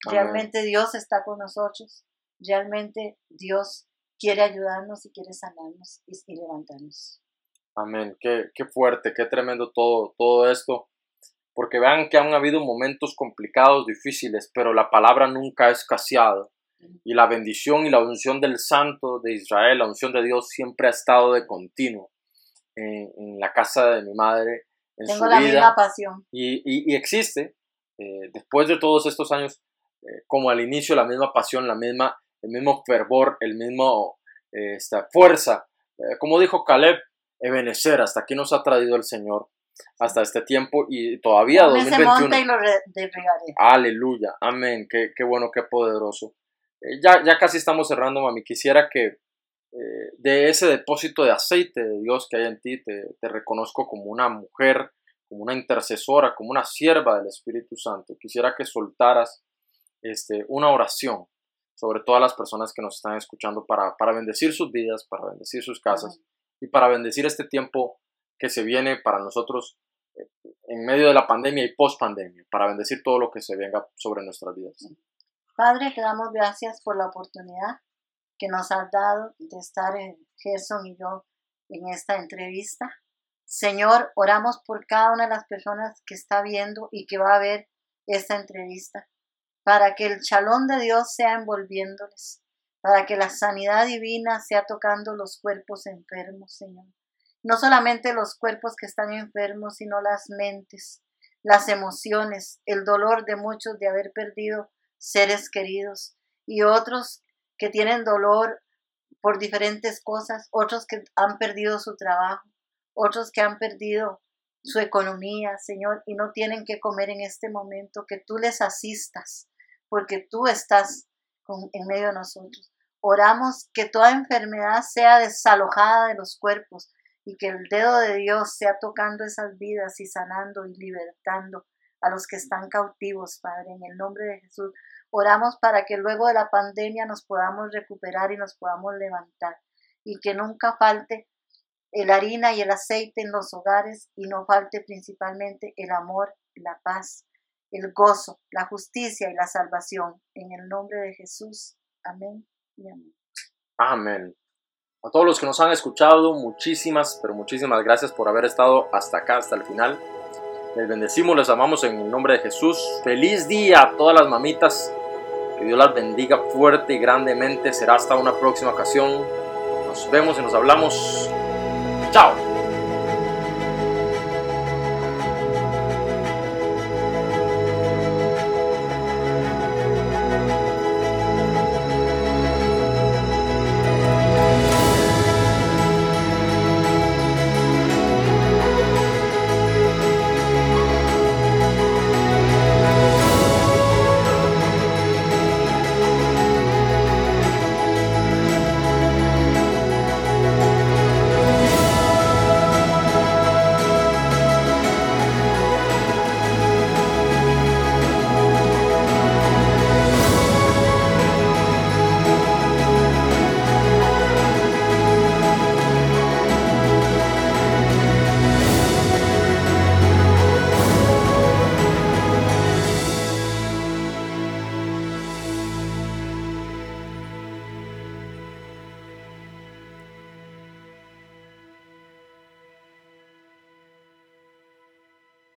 realmente Dios está con nosotros, realmente Dios quiere ayudarnos y quiere sanarnos y, y levantarnos. Amén. Qué, qué fuerte, qué tremendo todo, todo esto. Porque vean que han habido momentos complicados, difíciles, pero la palabra nunca ha escaseado. Y la bendición y la unción del Santo de Israel, la unción de Dios, siempre ha estado de continuo en, en la casa de mi madre, en Tengo su la vida. misma pasión. Y, y- y existe, eh, después de todos estos años, eh, como al inicio, la misma pasión, la misma, el mismo fervor, el mismo eh, esta fuerza. Eh, como dijo Caleb, Ebenezer, hasta aquí nos ha traído el Señor, hasta este tiempo y todavía ese 2021. monte y lo. Aleluya, amén, qué, qué bueno, qué poderoso. Eh, ya, ya casi estamos cerrando, mami. Quisiera que eh, de ese depósito de aceite de Dios que hay en ti, te, reconozco como una mujer, como una intercesora, como una sierva del Espíritu Santo. Quisiera que soltaras este, una oración sobre todas las personas que nos están escuchando para, para bendecir sus vidas, para bendecir sus casas y para bendecir este tiempo que se viene para nosotros eh, en medio de la pandemia y post pandemia, para bendecir todo lo que se venga sobre nuestras vidas. Padre, te damos gracias por la oportunidad que nos has dado de estar en Gerson y yo en esta entrevista. Señor, oramos por cada una de las personas que está viendo y que va a ver esta entrevista, para que el chalón de Dios sea envolviéndoles, para que la sanidad divina sea tocando los cuerpos enfermos, Señor. No solamente los cuerpos que están enfermos, sino las mentes, las emociones, el dolor de muchos de haber perdido seres queridos y otros que tienen dolor por diferentes cosas, otros que han perdido su trabajo, otros que han perdido su economía, Señor, y no tienen que comer en este momento, que tú les asistas, porque tú estás en medio de nosotros. Oramos que toda enfermedad sea desalojada de los cuerpos y que el dedo de Dios sea tocando esas vidas y sanando y libertando a los que están cautivos, Padre, en el nombre de Jesús. Oramos para que luego de la pandemia nos podamos recuperar y nos podamos levantar y que nunca falte el harina y el aceite en los hogares y no falte principalmente el amor, la paz, el gozo, la justicia y la salvación. En el nombre de Jesús. Amén y amén. Amén. A todos los que nos han escuchado, muchísimas, pero muchísimas gracias por haber estado hasta acá, hasta el final. Les bendecimos, les amamos en el nombre de Jesús. Feliz día a todas las mamitas. Que Dios las bendiga fuerte y grandemente. Será hasta una próxima ocasión. Nos vemos y nos hablamos. Chao.